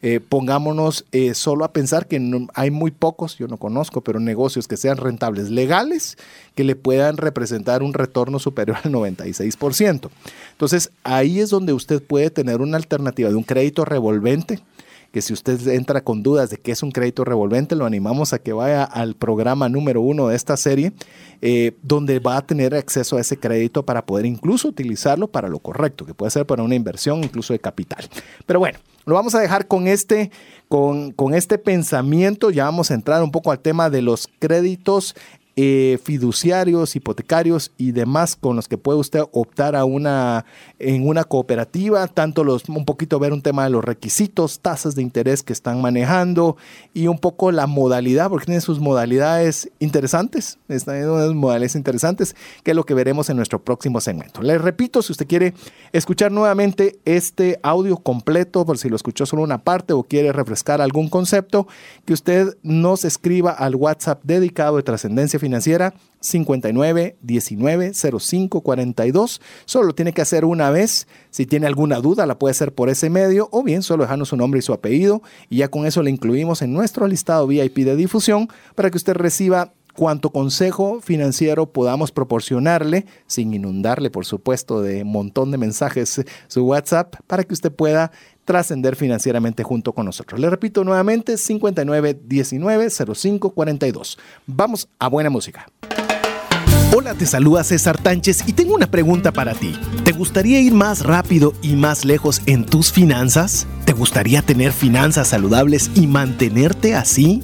Eh, pongámonos eh, solo a pensar que hay muy pocos, yo no conozco, pero negocios que sean rentables legales que le puedan representar un retorno superior (laughs) al 96%. Entonces, ahí es donde usted puede tener una alternativa de un crédito revolvente que si usted entra con dudas de qué es un crédito revolvente, lo animamos a que vaya al programa número uno de esta serie, eh, donde va a tener acceso a ese crédito para poder incluso utilizarlo para lo correcto, que puede ser para una inversión incluso de capital. Pero bueno, lo vamos a dejar con este, con, con este pensamiento, ya vamos a entrar un poco al tema de los créditos eh, fiduciarios, hipotecarios y demás con los que puede usted optar a una, en una cooperativa, tanto los, un poquito ver un tema de los requisitos, tasas de interés que están manejando y un poco la modalidad, porque tiene sus modalidades interesantes, están unas modalidades interesantes, que es lo que veremos en nuestro próximo segmento. Les repito, si usted quiere escuchar nuevamente este audio completo, por si lo escuchó solo una parte o quiere refrescar algún concepto, que usted nos escriba al WhatsApp dedicado de trascendencia 59 19 05 42. Solo tiene que hacer una vez. Si tiene alguna duda, la puede hacer por ese medio o bien solo dejarnos su nombre y su apellido y ya con eso le incluimos en nuestro listado VIP de difusión para que usted reciba cuanto consejo financiero podamos proporcionarle, sin inundarle, por supuesto, de un montón de mensajes su WhatsApp, para que usted pueda trascender financieramente junto con nosotros. Le repito nuevamente, 59 19 05 42. Vamos a buena música. Hola, te saluda César Tánchez y tengo una pregunta para ti. ¿Te gustaría ir más rápido y más lejos en tus finanzas? ¿Te gustaría tener finanzas saludables y mantenerte así?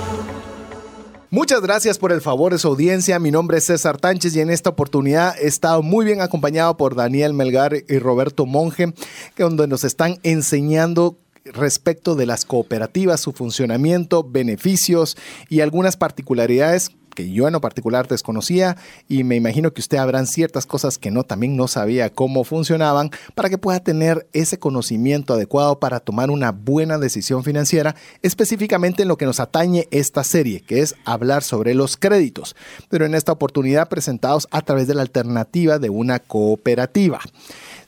Muchas gracias por el favor de su audiencia. Mi nombre es César Tánchez y en esta oportunidad he estado muy bien acompañado por Daniel Melgar y Roberto Monge, donde nos están enseñando respecto de las cooperativas, su funcionamiento, beneficios y algunas particularidades que yo en lo particular desconocía y me imagino que usted habrán ciertas cosas que no también no sabía cómo funcionaban para que pueda tener ese conocimiento adecuado para tomar una buena decisión financiera, específicamente en lo que nos atañe esta serie, que es hablar sobre los créditos, pero en esta oportunidad presentados a través de la alternativa de una cooperativa.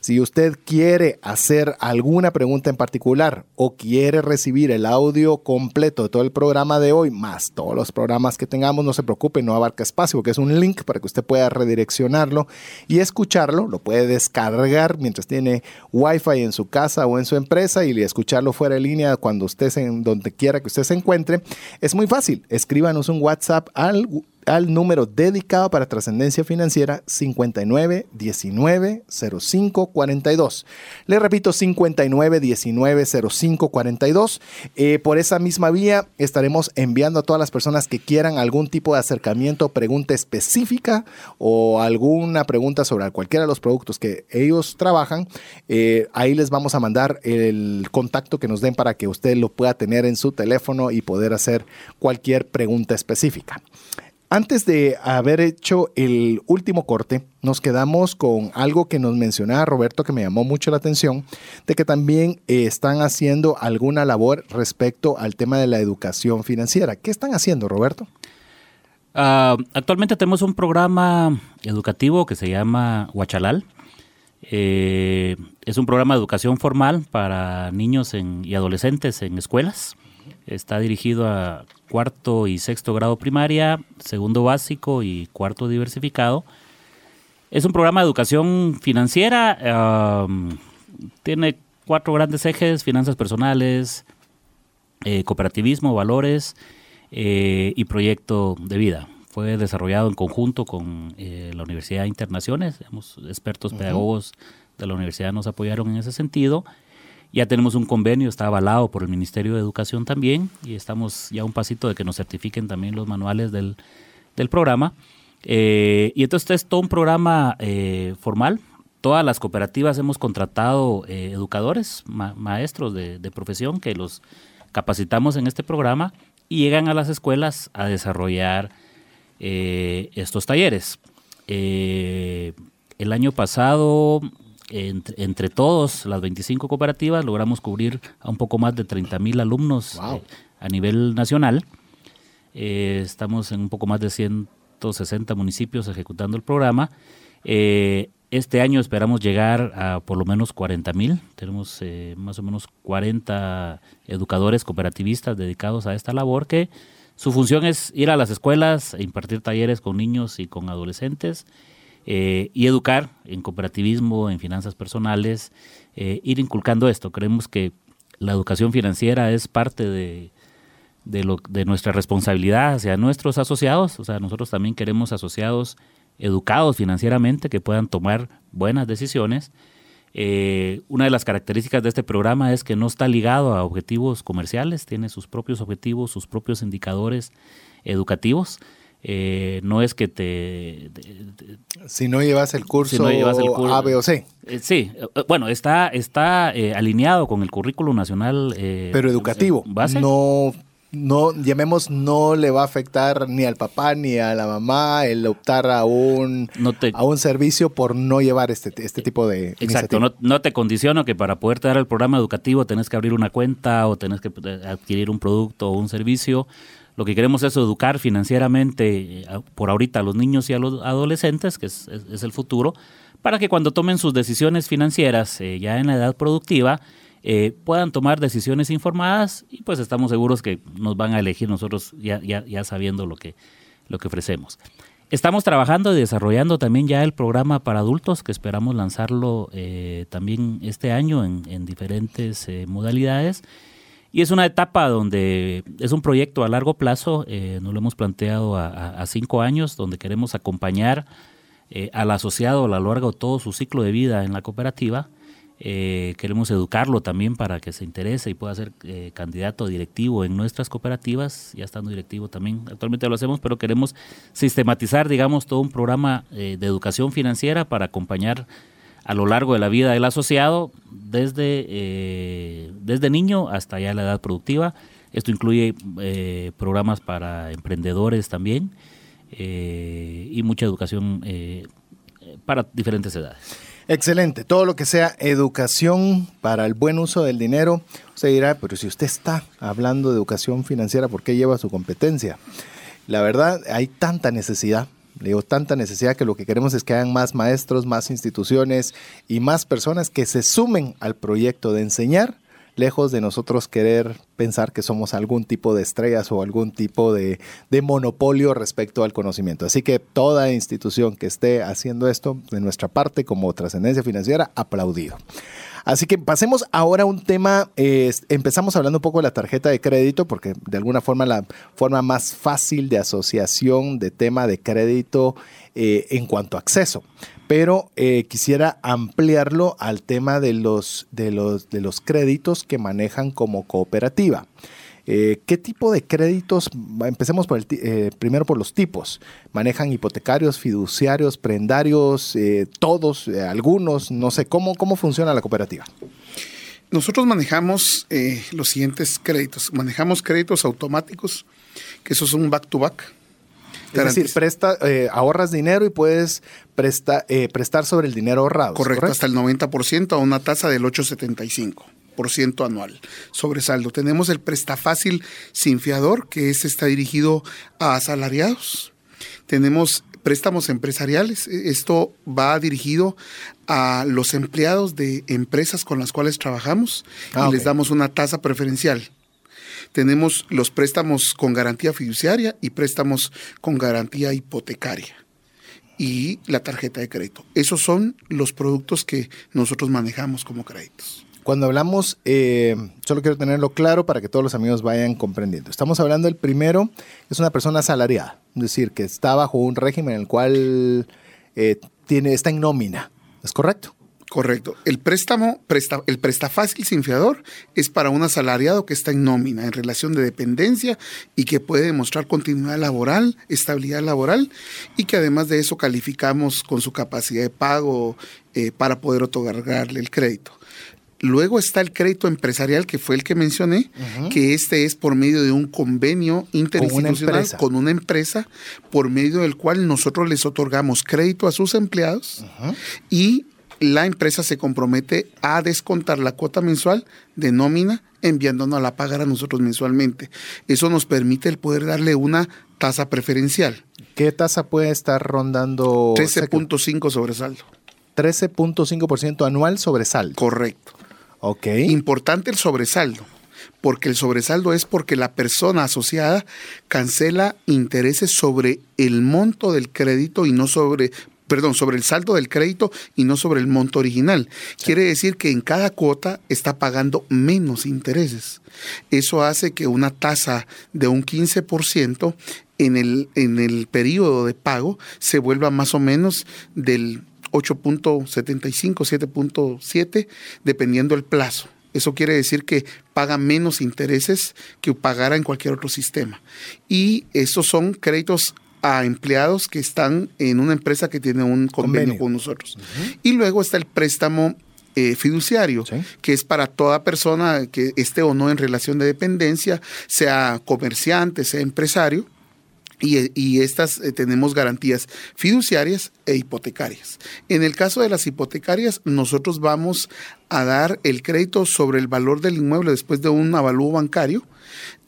Si usted quiere hacer alguna pregunta en particular o quiere recibir el audio completo de todo el programa de hoy, más todos los programas que tengamos, no se preocupe, no abarca espacio, porque es un link para que usted pueda redireccionarlo y escucharlo. Lo puede descargar mientras tiene Wi-Fi en su casa o en su empresa y escucharlo fuera de línea cuando usted en donde quiera que usted se encuentre. Es muy fácil. Escríbanos un WhatsApp al al número dedicado para trascendencia financiera 59 19 05 42. Le repito, 59 19 05 42. por esa misma vía estaremos enviando a todas las personas que quieran algún tipo de acercamiento, pregunta específica o alguna pregunta sobre cualquiera de los productos que ellos trabajan. Eh, ahí les vamos a mandar el contacto que nos den para que usted lo pueda tener en su teléfono y poder hacer cualquier pregunta específica. Antes de haber hecho el último corte, nos quedamos con algo que nos mencionaba Roberto que me llamó mucho la atención, de que también eh, están haciendo alguna labor respecto al tema de la educación financiera. ¿Qué están haciendo, Roberto? Ah, actualmente tenemos un programa educativo que se llama Huachalal. Eh, es un programa de educación formal para niños y adolescentes en escuelas. Está dirigido a cuarto y sexto grado primaria, segundo básico y cuarto diversificado. Es un programa de educación financiera. tiene cuatro grandes ejes, finanzas personales, eh, cooperativismo, valores eh, y proyecto de vida. Fue desarrollado en conjunto con eh, la Universidad Internaciones. expertos pedagogos de la universidad nos apoyaron en ese sentido. Ya tenemos un convenio, está avalado por el Ministerio de Educación también y estamos ya un pasito de que nos certifiquen también los manuales del, programa. Eh, y entonces este es todo un programa eh, formal. Todas las cooperativas hemos contratado eh, educadores, maestros de, profesión que los capacitamos en este programa y llegan a las escuelas a desarrollar estos talleres. el año pasado entre, todos, las 25 cooperativas, logramos cubrir a un poco más de 30 mil alumnos eh, a nivel nacional. Eh, estamos en un poco más de 160 municipios ejecutando el programa. Eh, este año esperamos llegar a por lo menos 40 mil. Tenemos más o menos 40 educadores cooperativistas dedicados a esta labor que su función es ir a las escuelas, e impartir talleres con niños y con adolescentes eh, y educar en cooperativismo, en finanzas personales, eh, ir inculcando esto. Creemos que la educación financiera es parte de, de, nuestra responsabilidad hacia nuestros asociados. O sea, nosotros también queremos asociados educados financieramente que puedan tomar buenas decisiones. Eh, una de las características de este programa es que no está ligado a objetivos comerciales, tiene sus propios objetivos, sus propios indicadores educativos. Eh, no es que te, Si no llevas el curso, A, B o C. Eh, sí, eh, bueno, está, está alineado con el currículo nacional. Pero educativo. No, no, llamemos, no le va a afectar ni al papá ni a la mamá el optar a un, a un servicio por no llevar este, este tipo de... Exacto, no, no, te condiciono que para poder dar el programa educativo tenés que abrir una cuenta o tenés que adquirir un producto o un servicio lo que queremos es educar financieramente eh, por ahorita a los niños y a los adolescentes, que es, el futuro, para que cuando tomen sus decisiones financieras eh, ya en la edad productiva, eh, puedan tomar decisiones informadas y pues estamos seguros que nos van a elegir nosotros ya, ya, sabiendo lo que, lo que ofrecemos. Estamos trabajando y desarrollando también ya el programa para adultos que esperamos lanzarlo también este año en, en diferentes modalidades y es una etapa donde es un proyecto a largo plazo, eh, nos lo hemos planteado a, cinco años, donde queremos acompañar eh, al asociado a lo largo de todo su ciclo de vida en la cooperativa. Eh, queremos educarlo también para que se interese y pueda ser candidato directivo en nuestras cooperativas, ya estando directivo también, actualmente lo hacemos, pero queremos sistematizar, digamos, todo un programa de educación financiera para acompañar a lo largo de la vida del asociado, desde, eh, desde niño hasta ya la edad productiva. Esto incluye eh, programas para emprendedores también eh, y mucha educación para diferentes edades. Excelente. Todo lo que sea educación para el buen uso del dinero, se dirá, pero si usted está hablando de educación financiera, ¿por qué lleva su competencia? La verdad, hay tanta necesidad Le digo, tanta necesidad que lo que queremos es que hayan más maestros, más instituciones y más personas que se sumen al proyecto de enseñar, lejos de nosotros querer pensar que somos algún tipo de estrellas o algún tipo de, de monopolio respecto al conocimiento. Así que toda institución que esté haciendo esto, de nuestra parte, como trascendencia financiera, aplaudido. Así que pasemos ahora a un tema, eh, empezamos hablando un poco de la tarjeta de crédito, porque de alguna forma la forma más fácil de asociación de tema de crédito eh, en cuanto a acceso. Pero eh, quisiera ampliarlo al tema de los, de, los, de los créditos que manejan como cooperativa. Eh, ¿Qué tipo de créditos? Empecemos por el, eh, primero por los tipos. ¿Manejan hipotecarios, fiduciarios, prendarios, eh, todos, algunos? No sé, ¿cómo, ¿cómo funciona la cooperativa? Nosotros manejamos los siguientes créditos. Manejamos créditos automáticos, que esos son back-to-back. Es decir, presta, ahorras dinero y puedes presta, prestar sobre el dinero ahorrado. Correcto, ¿correcto? hasta el 90% a una tasa del 875 ciento anual sobre saldo. Tenemos el prestafácil sin fiador, que es, está dirigido a asalariados. Tenemos préstamos empresariales. E, esto va dirigido a los empleados de empresas con las cuales trabajamos ah, y les damos una tasa preferencial. Tenemos los préstamos con garantía fiduciaria y préstamos con garantía hipotecaria y la tarjeta de crédito. Esos son los productos que nosotros manejamos como créditos. Cuando hablamos, eh, solo quiero tenerlo claro para que todos los amigos vayan comprendiendo. Estamos hablando del primero, es una persona asalariada, es decir, que está bajo un régimen en el cual eh, tiene, está en nómina. ¿Es correcto? Correcto. El préstamo, presta, el prestafácil sin fiador es para un asalariado que está en nómina, en relación de dependencia y que puede demostrar continuidad laboral, estabilidad laboral y que además de eso calificamos con su capacidad de pago eh, para poder otorgarle el crédito. Luego está el crédito empresarial, que fue el que mencioné, que este es por medio de un convenio interinstitucional con una, empresa, por medio del cual nosotros les otorgamos crédito a sus empleados y la empresa se compromete a descontar la cuota mensual de nómina enviándonos a la pagar a nosotros mensualmente. Eso nos permite el poder darle una tasa preferencial. ¿Qué tasa puede estar rondando? 13.5 sobresaldo. 13.5% anual sobresaldo. Correcto. Importante el sobresaldo, porque el sobresaldo es porque la persona asociada cancela intereses sobre el monto del crédito y no sobre perdón, sobre el saldo del crédito y no sobre el monto original. Quiere decir que en cada cuota está pagando menos intereses. Eso hace que una tasa de un 15% en el, en el periodo de pago se vuelva más o menos del 8.75, 7.7, dependiendo el plazo. Eso quiere decir que paga menos intereses que pagara en cualquier otro sistema. Y esos son créditos a empleados que están en una empresa que tiene un convenio, con nosotros. Y luego está el préstamo eh, fiduciario, que es para toda persona que esté o no en relación de dependencia, sea comerciante, sea empresario, y, estas eh, tenemos garantías fiduciarias e hipotecarias. En el caso de las hipotecarias, nosotros vamos a dar el crédito sobre el valor del inmueble después de un avalúo bancario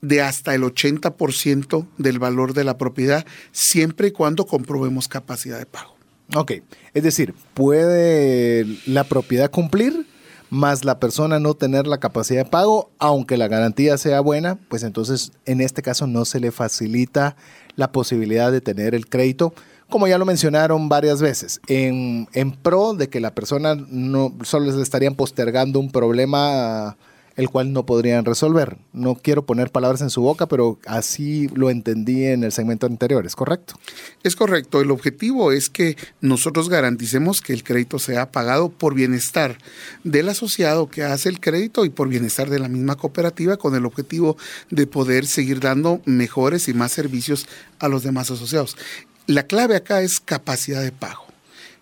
de hasta el 80% del valor de la propiedad, siempre y cuando comprobemos capacidad de pago. Ok, es decir, ¿puede la propiedad cumplir? más la persona no tener la capacidad de pago, aunque la garantía sea buena, pues entonces en este caso no se le facilita la posibilidad de tener el crédito, como ya lo mencionaron varias veces, en, en pro de que la persona no solo les estarían postergando un problema el cual no podrían resolver. No quiero poner palabras en su boca, pero así lo entendí en el segmento anterior, ¿es correcto? Es correcto. El objetivo es que nosotros garanticemos que el crédito sea pagado por bienestar del asociado que hace el crédito y por bienestar de la misma cooperativa con el objetivo de poder seguir dando mejores y más servicios a los demás asociados. La clave acá es capacidad de pago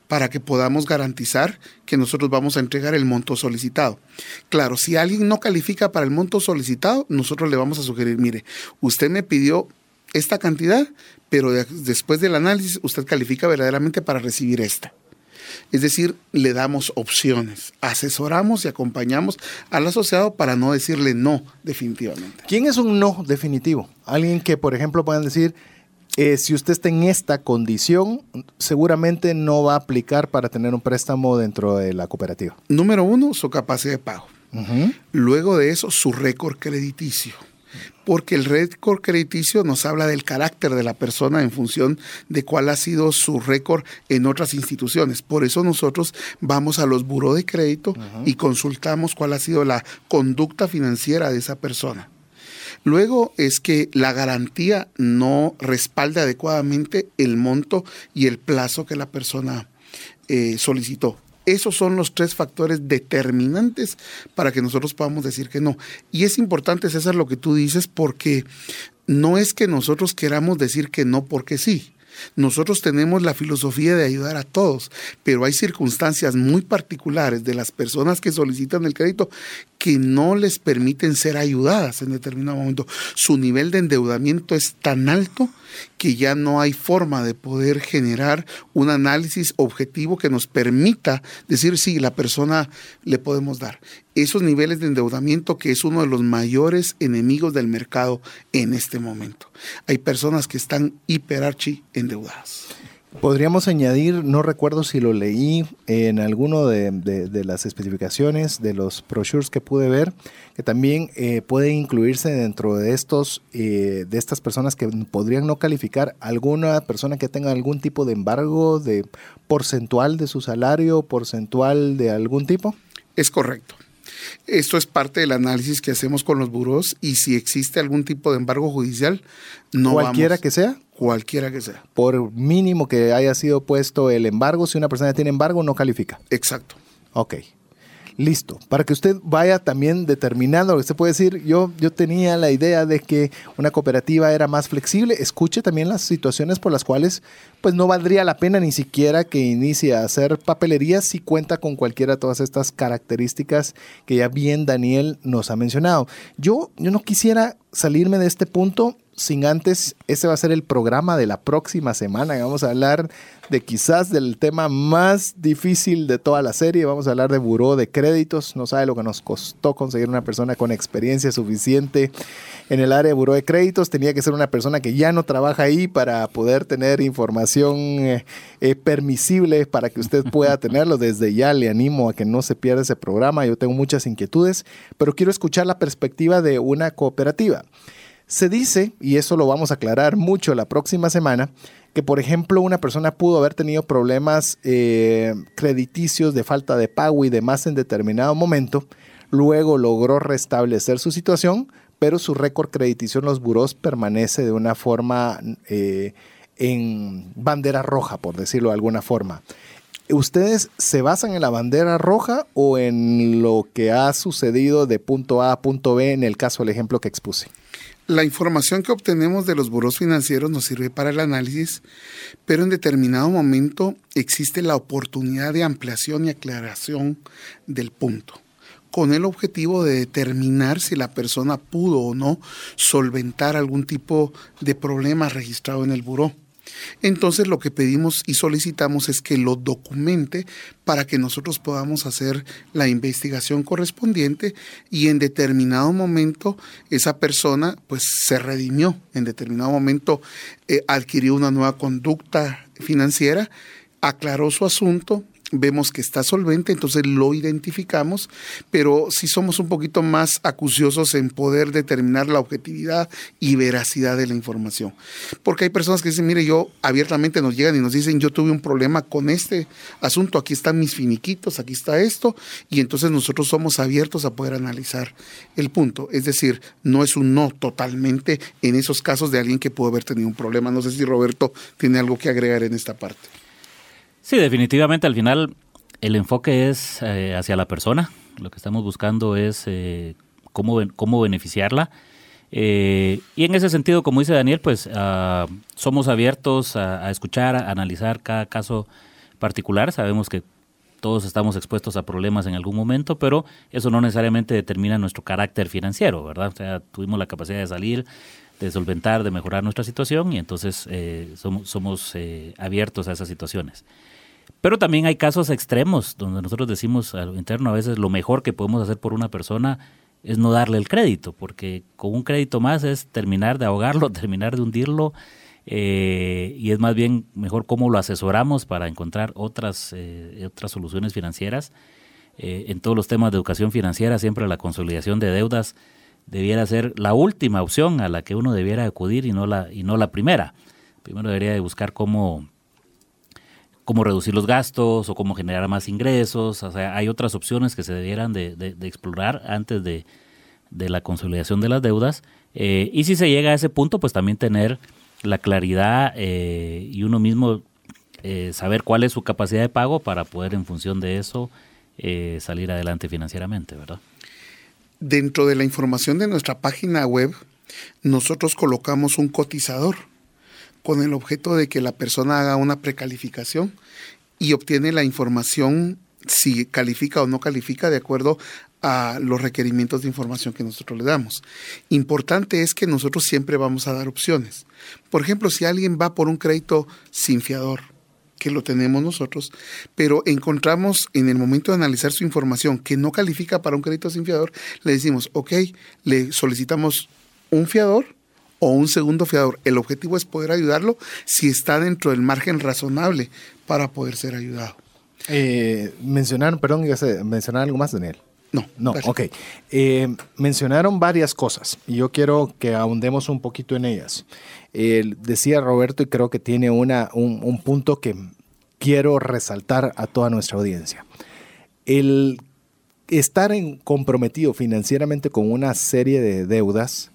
para que podamos garantizar que nosotros vamos a entregar el monto solicitado. Claro, si alguien no califica para el monto solicitado, nosotros le vamos a sugerir, mire, usted me pidió esta cantidad, pero después del análisis usted califica verdaderamente para recibir esta. Es decir, le damos opciones, asesoramos y acompañamos al asociado para no decirle no definitivamente. ¿Quién es un no definitivo? Alguien que, por ejemplo, puedan decir, eh, si usted está en esta condición, seguramente no va a aplicar para tener un préstamo dentro de la cooperativa. Número uno, su capacidad de pago. Luego de eso, su récord crediticio porque el récord crediticio nos habla del carácter de la persona en función de cuál ha sido su récord en otras instituciones. Por eso nosotros vamos a los buró de crédito y consultamos cuál ha sido la conducta financiera de esa persona. Luego es que la garantía no respalde adecuadamente el monto y el plazo que la persona eh, solicitó. Esos son los tres factores determinantes para que nosotros podamos decir que no. Y es importante, César, lo que tú dices, porque no es que nosotros queramos decir que no porque sí. Nosotros tenemos la filosofía de ayudar a todos, pero hay circunstancias muy particulares de las personas que solicitan el crédito que no les permiten ser ayudadas en determinado momento. Su nivel de endeudamiento es tan alto que ya no hay forma de poder generar un análisis objetivo que nos permita decir si la persona le podemos dar. Esos niveles de endeudamiento que es uno de los mayores enemigos del mercado en este momento. Hay personas que están hiperarchi endeudadas. Podríamos añadir, no recuerdo si lo leí en alguno de, las especificaciones de los brochures que pude ver, que también eh, puede incluirse dentro de estos, eh, de estas personas que podrían no calificar alguna persona que tenga algún tipo de embargo de porcentual de su salario, porcentual de algún tipo. Es correcto. Esto es parte del análisis que hacemos con los buros y si existe algún tipo de embargo judicial, no cualquiera que sea. Cualquiera que sea. Por mínimo que haya sido puesto el embargo, si una persona tiene embargo, no califica. Exacto. Ok. Listo. Para que usted vaya también determinando, usted puede decir, yo, yo tenía la idea de que una cooperativa era más flexible. Escuche también las situaciones por las cuales pues no valdría la pena ni siquiera que inicie a hacer papelería si cuenta con cualquiera de todas estas características que ya bien Daniel nos ha mencionado. Yo, yo no quisiera salirme de este punto sin antes, ese va a ser el programa de la próxima semana. Vamos a hablar de quizás del tema más difícil de toda la serie. Vamos a hablar de buró de créditos. No sabe lo que nos costó conseguir una persona con experiencia suficiente en el área de buró de créditos. Tenía que ser una persona que ya no trabaja ahí para poder tener información eh, eh, permisible para que usted pueda (laughs) tenerlo. Desde ya le animo a que no se pierda ese programa. Yo tengo muchas inquietudes, pero quiero escuchar la perspectiva de una cooperativa. Se dice, y eso lo vamos a aclarar mucho la próxima semana, que por ejemplo una persona pudo haber tenido problemas eh, crediticios de falta de pago y demás en determinado momento, luego logró restablecer su situación, pero su récord crediticio en los buros permanece de una forma eh, en bandera roja, por decirlo de alguna forma. ¿Ustedes se basan en la bandera roja o en lo que ha sucedido de punto A a punto B en el caso del ejemplo que expuse? La información que obtenemos de los buros financieros nos sirve para el análisis, pero en determinado momento existe la oportunidad de ampliación y aclaración del punto, con el objetivo de determinar si la persona pudo o no solventar algún tipo de problema registrado en el buró. Entonces lo que pedimos y solicitamos es que lo documente para que nosotros podamos hacer la investigación correspondiente y en determinado momento esa persona pues se redimió, en determinado momento eh, adquirió una nueva conducta financiera, aclaró su asunto, vemos que está solvente, entonces lo identificamos, pero si somos un poquito más acuciosos en poder determinar la objetividad y veracidad de la información. Porque hay personas que dicen, mire, yo abiertamente nos llegan y nos dicen, yo tuve un problema con este asunto, aquí están mis finiquitos, aquí está esto, y entonces nosotros somos abiertos a poder analizar el punto. Es decir, no es un no totalmente en esos casos de alguien que pudo haber tenido un problema. No sé si Roberto tiene algo que agregar en esta parte. Sí, definitivamente al final el enfoque es eh, hacia la persona. Lo que estamos buscando es eh, cómo, cómo beneficiarla. Eh, y en ese sentido, como dice Daniel, pues ah, somos abiertos a, escuchar, a analizar cada caso particular. Sabemos que todos estamos expuestos a problemas en algún momento, pero eso no necesariamente determina nuestro carácter financiero, ¿verdad? O sea, tuvimos la capacidad de salir, de solventar, de mejorar nuestra situación y entonces somos, somos abiertos a esas situaciones. Pero también hay casos extremos donde nosotros decimos al interno a veces lo mejor que podemos hacer por una persona es no darle el crédito, porque con un crédito más es terminar de ahogarlo, (laughs) terminar de hundirlo eh, y es más bien mejor cómo lo asesoramos para encontrar otras, otras soluciones financieras. en todos los temas de educación financiera, siempre la consolidación de deudas debiera ser la última opción a la que uno debiera acudir y no la, y no la primera. Primero debería de buscar cómo, cómo reducir los gastos o cómo generar más ingresos. O sea, hay otras opciones que se debieran de, explorar antes de, la consolidación de las deudas. Eh, y si se llega a ese punto, pues también tener la claridad eh, y uno mismo eh, saber cuál es su capacidad de pago para poder en función de eso salir adelante financieramente, ¿verdad? Dentro de la información de nuestra página web, nosotros colocamos un cotizador con el objeto de que la persona haga una precalificación y obtiene la información si califica o no califica de acuerdo a los requerimientos de información que nosotros le damos. Importante es que nosotros siempre vamos a dar opciones. Por ejemplo, si alguien va por un crédito sin fiador, que lo tenemos nosotros, pero encontramos en el momento de analizar su información que no califica para un crédito sin fiador, le decimos, ok, le solicitamos un fiador o un segundo fiador. El objetivo es poder ayudarlo si está dentro del margen razonable para poder ser ayudado. Eh, mencionaron, perdón, mencionar algo más, Daniel. No, no, ok. Eh, mencionaron varias cosas y yo quiero que ahondemos un poquito en ellas. decía Roberto y creo que tiene una, un, un, punto que quiero resaltar a toda nuestra audiencia. El estar en, comprometido financieramente con una serie de deudas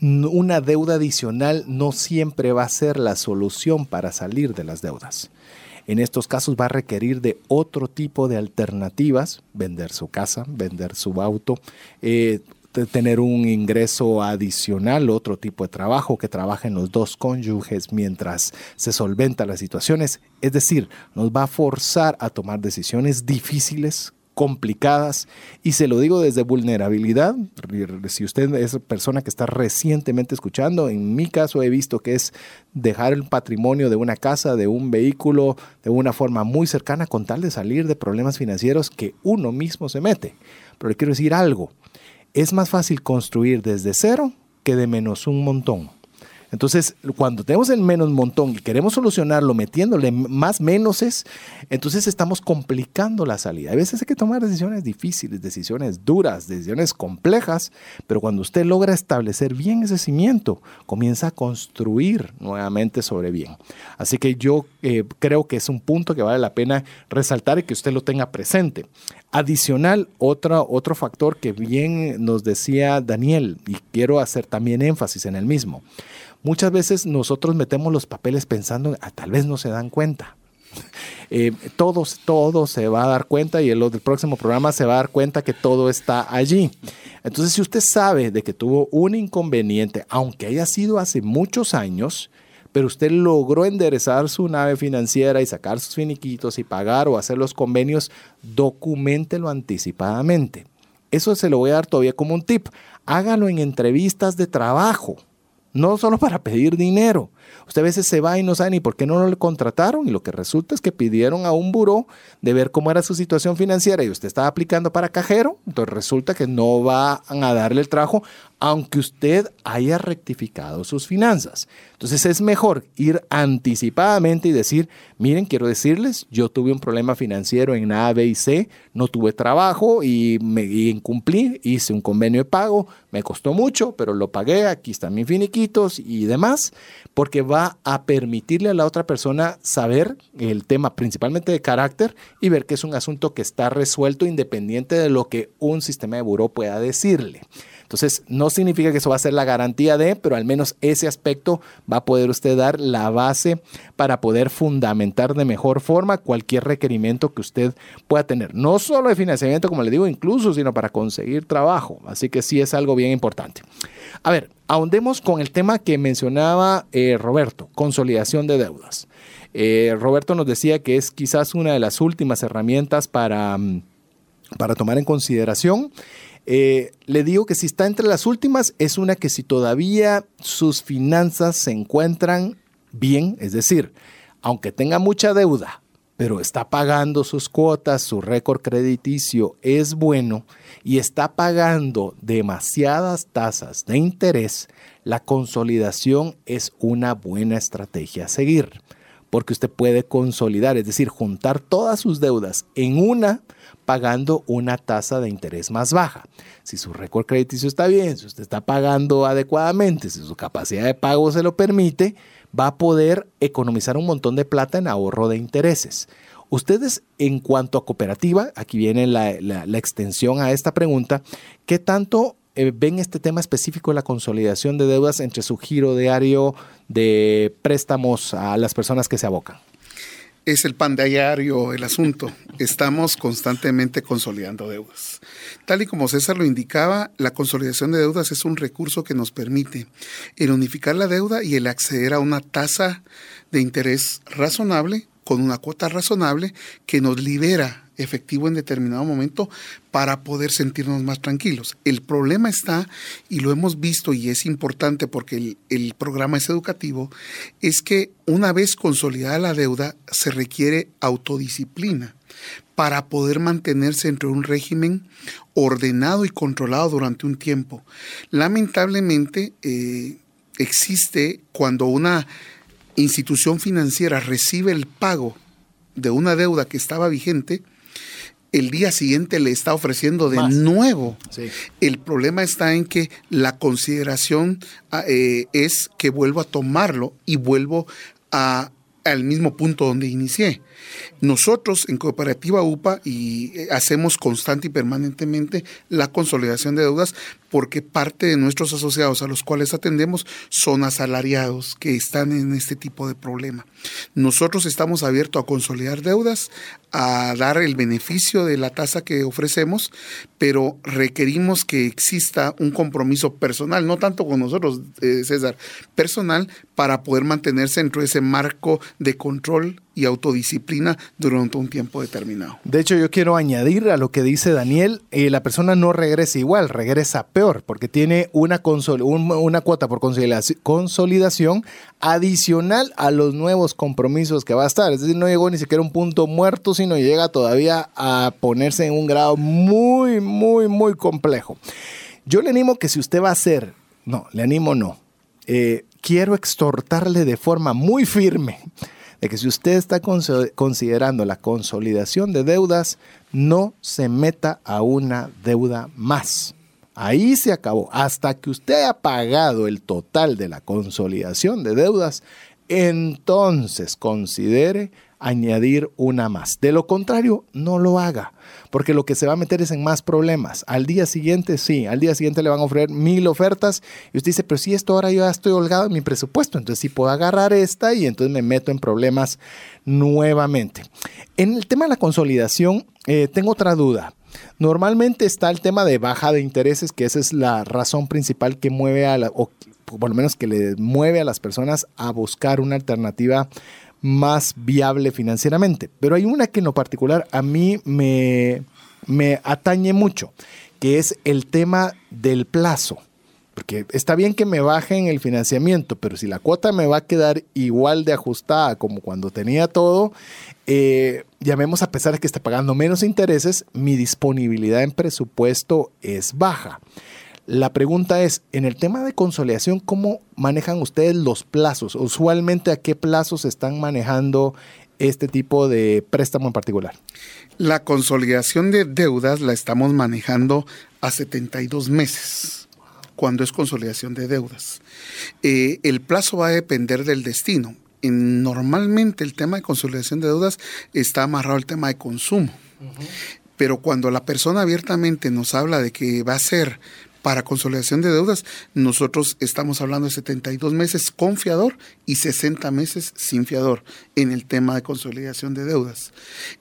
una deuda adicional no siempre va a ser la solución para salir de las deudas. En estos casos va a requerir de otro tipo de alternativas, vender su casa, vender su auto, eh, tener un ingreso adicional, otro tipo de trabajo que trabajen los dos cónyuges mientras se solventa las situaciones. Es decir, nos va a forzar a tomar decisiones difíciles complicadas y se lo digo desde vulnerabilidad. Si usted es persona que está recientemente escuchando, en mi caso he visto que es dejar el patrimonio de una casa, de un vehículo, de una forma muy cercana con tal de salir de problemas financieros que uno mismo se mete. Pero le quiero decir algo, es más fácil construir desde cero que de menos un montón. Entonces, cuando tenemos el menos montón y queremos solucionarlo metiéndole más menoses, entonces estamos complicando la salida. A veces hay que tomar decisiones difíciles, decisiones duras, decisiones complejas, pero cuando usted logra establecer bien ese cimiento, comienza a construir nuevamente sobre bien. Así que yo eh, creo que es un punto que vale la pena resaltar y que usted lo tenga presente. Adicional, otro, otro factor que bien nos decía Daniel, y quiero hacer también énfasis en el mismo. Muchas veces nosotros metemos los papeles pensando, ah, tal vez no se dan cuenta. (laughs) Eh, todos, todo se va a dar cuenta y el, el próximo programa se va a dar cuenta que todo está allí. Entonces, si usted sabe de que tuvo un inconveniente, aunque haya sido hace muchos años, pero usted logró enderezar su nave financiera y sacar sus finiquitos y pagar o hacer los convenios, documentelo anticipadamente. Eso se lo voy a dar todavía como un tip. Hágalo en entrevistas de trabajo no solo para pedir dinero. Usted a veces se va y no sabe ni por qué no lo contrataron y lo que resulta es que pidieron a un buró de ver cómo era su situación financiera y usted estaba aplicando para cajero, entonces resulta que no van a darle el trabajo aunque usted haya rectificado sus finanzas. Entonces es mejor ir anticipadamente y decir, miren, quiero decirles, yo tuve un problema financiero en A, B y C, no tuve trabajo y me incumplí, hice un convenio de pago, me costó mucho, pero lo pagué, aquí están mis finiquitos y demás, porque va a permitirle a la otra persona saber el tema principalmente de carácter y ver que es un asunto que está resuelto independiente de lo que un sistema de buró pueda decirle. Entonces, no significa que eso va a ser la garantía de, pero al menos ese aspecto va a poder usted dar la base para poder fundamentar de mejor forma cualquier requerimiento que usted pueda tener. No solo de financiamiento, como le digo, incluso, sino para conseguir trabajo. Así que sí es algo bien importante. A ver, ahondemos con el tema que mencionaba eh, Roberto, consolidación de deudas. Eh, Roberto nos decía que es quizás una de las últimas herramientas para, mm, para tomar en consideración. Eh, le digo que si está entre las últimas, es una que si todavía sus finanzas se encuentran bien, es decir, aunque tenga mucha deuda, pero está pagando sus cuotas, su récord crediticio es bueno y está pagando demasiadas tasas de interés, la consolidación es una buena estrategia a seguir, porque usted puede consolidar, es decir, juntar todas sus deudas en una pagando una tasa de interés más baja. Si su récord crediticio está bien, si usted está pagando adecuadamente, si su capacidad de pago se lo permite, va a poder economizar un montón de plata en ahorro de intereses. Ustedes, en cuanto a cooperativa, aquí viene la, extensión a esta pregunta, ¿qué tanto eh, ven este tema específico de la consolidación de deudas entre su giro diario de préstamos a las personas que se abocan? Es el pan diario el asunto. Estamos constantemente consolidando deudas. Tal y como César lo indicaba, la consolidación de deudas es un recurso que nos permite el unificar la deuda y el acceder a una tasa de interés razonable con una cuota razonable que nos libera efectivo en determinado momento para poder sentirnos más tranquilos. El problema está, y lo hemos visto y es importante porque el, programa es educativo, es que una vez consolidada la deuda se requiere autodisciplina para poder mantenerse entre un régimen ordenado y controlado durante un tiempo. Lamentablemente eh, existe cuando una institución financiera recibe el pago de una deuda que estaba vigente, el día siguiente le está ofreciendo de nuevo. El problema está en que la consideración ah, eh, es que vuelvo a tomarlo y vuelvo a, al mismo punto donde inicié. Nosotros en Cooperativa UPA y eh, hacemos constante y permanentemente la consolidación de deudas porque parte de nuestros asociados a los cuales atendemos son asalariados que están en este tipo de problema. Nosotros estamos abiertos a consolidar deudas, a dar el beneficio de la tasa que ofrecemos, pero requerimos que exista un compromiso personal, no tanto con nosotros, eh, César, personal, para poder mantenerse dentro de ese marco de control y autodisciplina durante un tiempo determinado. De hecho, yo quiero añadir a lo que dice Daniel, eh, la persona no regresa igual, regresa peor, porque tiene una, una cuota por consolidación adicional a los nuevos compromisos que va a estar. Es decir, no llegó ni siquiera a un punto muerto, sino llega todavía a ponerse en un grado muy, muy, muy complejo. Yo le animo que si usted va a hacer, no, le animo no, eh, quiero exhortarle de forma muy firme de que si usted está considerando la consolidación de deudas, no se meta a una deuda más. Ahí se acabó. Hasta que usted ha pagado el total de la consolidación de deudas, entonces considere añadir una más. De lo contrario, no lo haga, porque lo que se va a meter es en más problemas. Al día siguiente, sí, al día siguiente le van a ofrecer mil ofertas y usted dice, pero si esto ahora yo ya estoy holgado en mi presupuesto, entonces sí puedo agarrar esta y entonces me meto en problemas nuevamente. En el tema de la consolidación, eh, tengo otra duda. Normalmente está el tema de baja de intereses, que esa es la razón principal que mueve a la, o por lo menos que le mueve a las personas a buscar una alternativa más viable financieramente. Pero hay una que en lo particular a mí me, me atañe mucho, que es el tema del plazo. Porque está bien que me bajen el financiamiento, pero si la cuota me va a quedar igual de ajustada como cuando tenía todo, eh, llamemos a pesar de que esté pagando menos intereses, mi disponibilidad en presupuesto es baja. La pregunta es, en el tema de consolidación, ¿cómo manejan ustedes los plazos? Usualmente, ¿a qué plazos están manejando este tipo de préstamo en particular? La consolidación de deudas la estamos manejando a 72 meses, cuando es consolidación de deudas. Eh, el plazo va a depender del destino. normalmente el tema de consolidación de deudas está amarrado al tema de consumo. Pero cuando la persona abiertamente nos habla de que va a ser para consolidación de deudas, nosotros estamos hablando de 72 meses con fiador y 60 meses sin fiador en el tema de consolidación de deudas.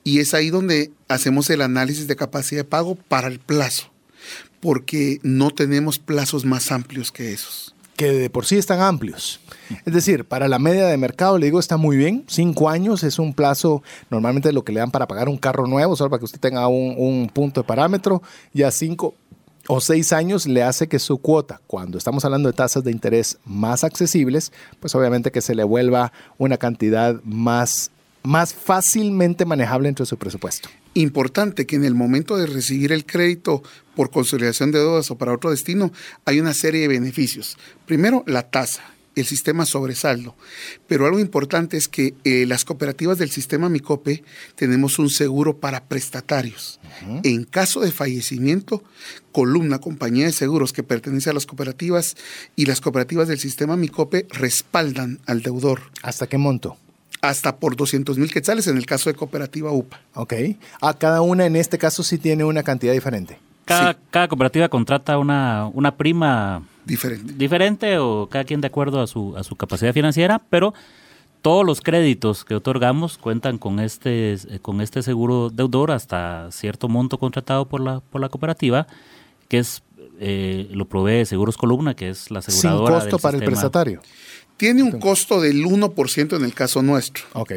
Y es ahí donde hacemos el análisis de capacidad de pago para el plazo, porque no tenemos plazos más amplios que esos que de por sí están amplios. Es decir, para la media de mercado, le digo, está muy bien. Cinco años es un plazo, normalmente lo que le dan para pagar un carro nuevo, solo para que usted tenga un punto de parámetro. Ya cinco, o seis años le hace que su cuota, cuando estamos hablando de tasas de interés más accesibles, pues obviamente que se le vuelva una cantidad más más fácilmente manejable entre su presupuesto. Importante que en el momento de recibir el crédito por consolidación de deudas o para otro destino, hay una serie de beneficios. Primero, la tasa el sistema sobresaldo. Pero algo importante es que eh, las cooperativas del sistema Micope tenemos un seguro para prestatarios. En caso de fallecimiento, Columna, compañía de seguros que pertenece a las cooperativas y las cooperativas del sistema Micope respaldan al deudor. ¿Hasta qué monto? Hasta por 200 mil quetzales en el caso de cooperativa UPA. Ok. A ah, cada una en este caso sí tiene una cantidad diferente. Cada, cada cooperativa contrata una, una prima Diferente. Diferente o cada quien de acuerdo a su, a su capacidad financiera, pero todos los créditos que otorgamos cuentan con este, con este seguro deudor hasta cierto monto contratado por la, por la cooperativa, que es eh, lo provee Seguros Columna, que es la aseguradora. Sin costo para el prestatario. Tiene un costo del 1% en el caso nuestro. Ok.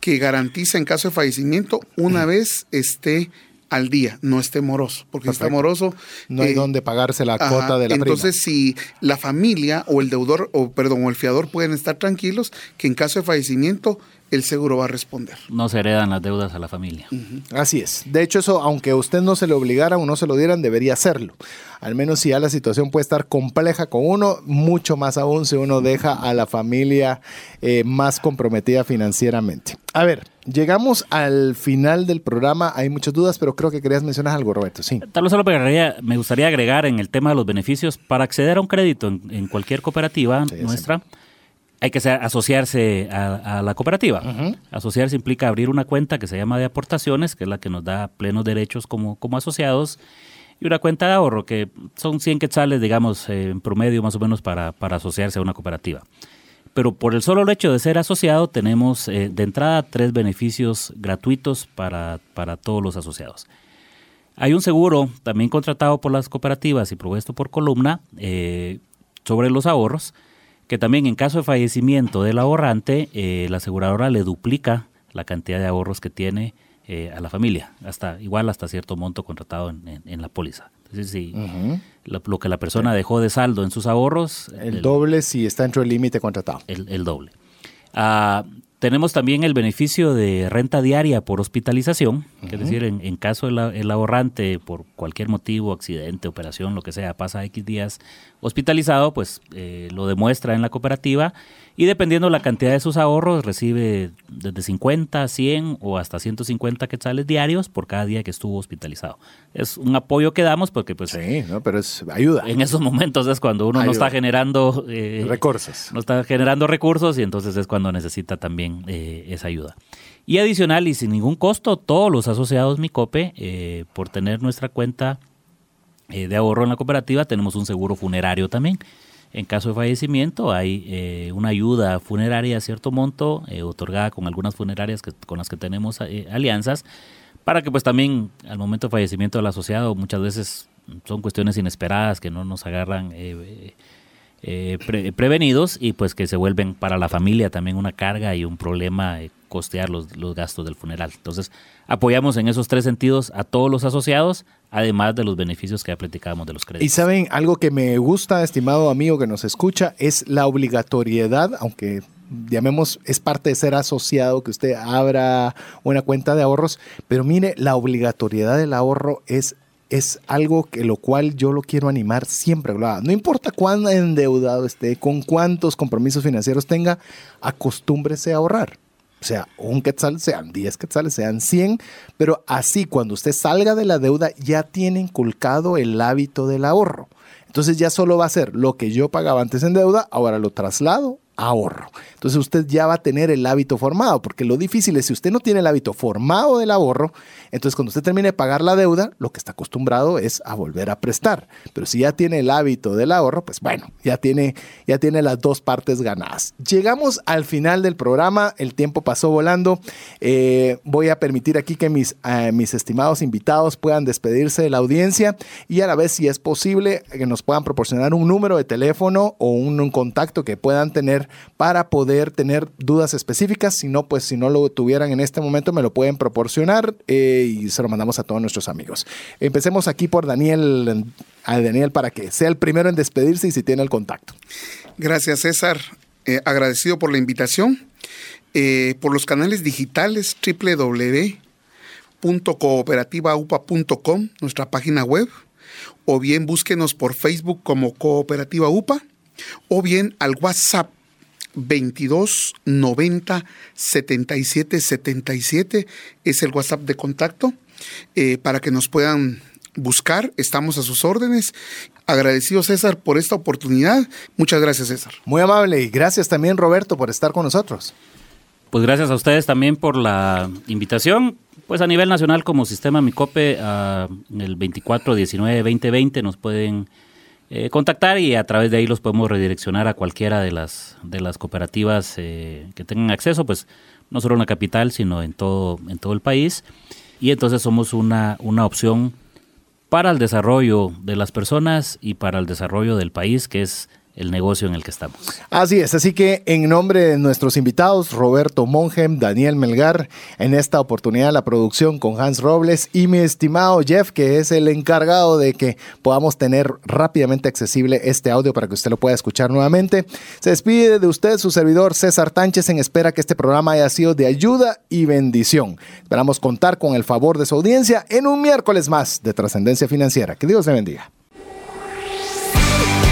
Que garantiza en caso de fallecimiento una (clears throat) vez esté al día, no esté moroso, porque si está moroso... No hay eh, donde pagarse la cuota de la Entonces, si la familia o el deudor, o perdón, o el fiador pueden estar tranquilos, que en caso de fallecimiento el seguro va a responder. No se heredan las deudas a la familia. Así es. De hecho, eso, aunque usted no se le obligara o no se lo dieran, debería hacerlo. Al menos si ya la situación puede estar compleja con uno, mucho más aún si uno deja a la familia eh, más comprometida financieramente. A ver, llegamos al final del programa. Hay muchas dudas, pero creo que querías mencionar algo, Roberto. Sí. Tal vez solo me gustaría agregar en el tema de los beneficios para acceder a un crédito en, cualquier cooperativa nuestra hay que asociarse a, la cooperativa. Asociarse implica abrir una cuenta que se llama de aportaciones, que es la que nos da plenos derechos como, como asociados, y una cuenta de ahorro, que son 100 quetzales, digamos, eh, en promedio más o menos para, para, asociarse a una cooperativa. Pero por el solo hecho de ser asociado, tenemos eh, de entrada tres beneficios gratuitos para, para todos los asociados. Hay un seguro también contratado por las cooperativas y propuesto por columna eh, sobre los ahorros, que también en caso de fallecimiento del ahorrante, eh, la aseguradora le duplica la cantidad de ahorros que tiene a la familia, hasta igual hasta cierto monto contratado en, la póliza. Entonces, si lo, que la persona dejó de saldo en sus ahorros... El, doble si está dentro del límite contratado. El, doble. Ah, tenemos también el beneficio de renta diaria por hospitalización, es decir, en, caso el, el, ahorrante por cualquier motivo, accidente, operación, lo que sea, pasa X días hospitalizado, pues eh, lo demuestra en la cooperativa y dependiendo la cantidad de sus ahorros recibe desde 50, 100 o hasta 150 quetzales diarios por cada día que estuvo hospitalizado. Es un apoyo que damos porque pues... Sí, ¿no? pero es ayuda. En esos momentos es cuando uno no está generando... Eh, recursos. No está generando recursos y entonces es cuando necesita también eh, esa ayuda. Y adicional y sin ningún costo, todos los asociados Micope, eh, por tener nuestra cuenta de ahorro en la cooperativa, tenemos un seguro funerario también. En caso de fallecimiento hay eh, una ayuda funeraria a cierto monto, eh, otorgada con algunas funerarias que, con las que tenemos eh, alianzas, para que pues también al momento de fallecimiento del asociado muchas veces son cuestiones inesperadas que no nos agarran prevenidos y pues que se vuelven para la familia también una carga y un problema costear los, los gastos del funeral. Entonces apoyamos en esos tres sentidos a todos los asociados además de los beneficios que ya platicábamos de los créditos. Y saben, algo que me gusta, estimado amigo que nos escucha, es la obligatoriedad, aunque llamemos, es parte de ser asociado, que usted abra una cuenta de ahorros, pero mire, la obligatoriedad del ahorro es es algo que lo cual yo lo quiero animar siempre. No importa cuán endeudado esté, con cuántos compromisos financieros tenga, acostúmbrese a ahorrar sea un quetzal, sean 10 quetzales, sean 100, pero así cuando usted salga de la deuda ya tiene inculcado el hábito del ahorro. Entonces ya solo va a ser lo que yo pagaba antes en deuda, ahora lo traslado ahorro. Entonces usted ya va a tener el hábito formado, porque lo difícil es si usted no tiene el hábito formado del ahorro, entonces cuando usted termine de pagar la deuda, lo que está acostumbrado es a volver a prestar. Pero si ya tiene el hábito del ahorro, pues bueno, ya tiene, ya tiene las dos partes ganadas. Llegamos al final del programa, el tiempo pasó volando. Eh, voy a permitir aquí que mis, eh, mis estimados invitados puedan despedirse de la audiencia y a la vez, si es posible, que nos puedan proporcionar un número de teléfono o un contacto que puedan tener para poder tener dudas específicas. Si no, pues si no lo tuvieran en este momento, me lo pueden proporcionar eh, y se lo mandamos a todos nuestros amigos. Empecemos aquí por Daniel, a Daniel para que sea el primero en despedirse y si tiene el contacto. Gracias, César. Eh, agradecido por la invitación. eh, por los canales digitales www.cooperativaupa.com, nuestra página web, o bien búsquenos por Facebook como Cooperativa UPA, o bien al WhatsApp 22 90 77 77 es el WhatsApp de contacto eh, para que nos puedan buscar. Estamos a sus órdenes. Agradecido César por esta oportunidad. Muchas gracias César. Muy amable y gracias también Roberto por estar con nosotros. Pues gracias a ustedes también por la invitación. Pues a nivel nacional como sistema Micope, uh, en el 24-19-2020 nos pueden eh, contactar y a través de ahí los podemos redireccionar a cualquiera de las, de las cooperativas eh, que tengan acceso, pues no solo en la capital, sino en todo, en todo el país. Y entonces somos una, una opción para el desarrollo de las personas y para el desarrollo del país, que es el negocio en el que estamos. Así es, así que en nombre de nuestros invitados, Roberto Mongem, Daniel Melgar, en esta oportunidad la producción con Hans Robles y mi estimado Jeff, que es el encargado de que podamos tener rápidamente accesible este audio para que usted lo pueda escuchar nuevamente. Se despide de usted su servidor César Tánchez en espera que este programa haya sido de ayuda y bendición. Esperamos contar con el favor de su audiencia en un miércoles más de trascendencia financiera. Que Dios le bendiga.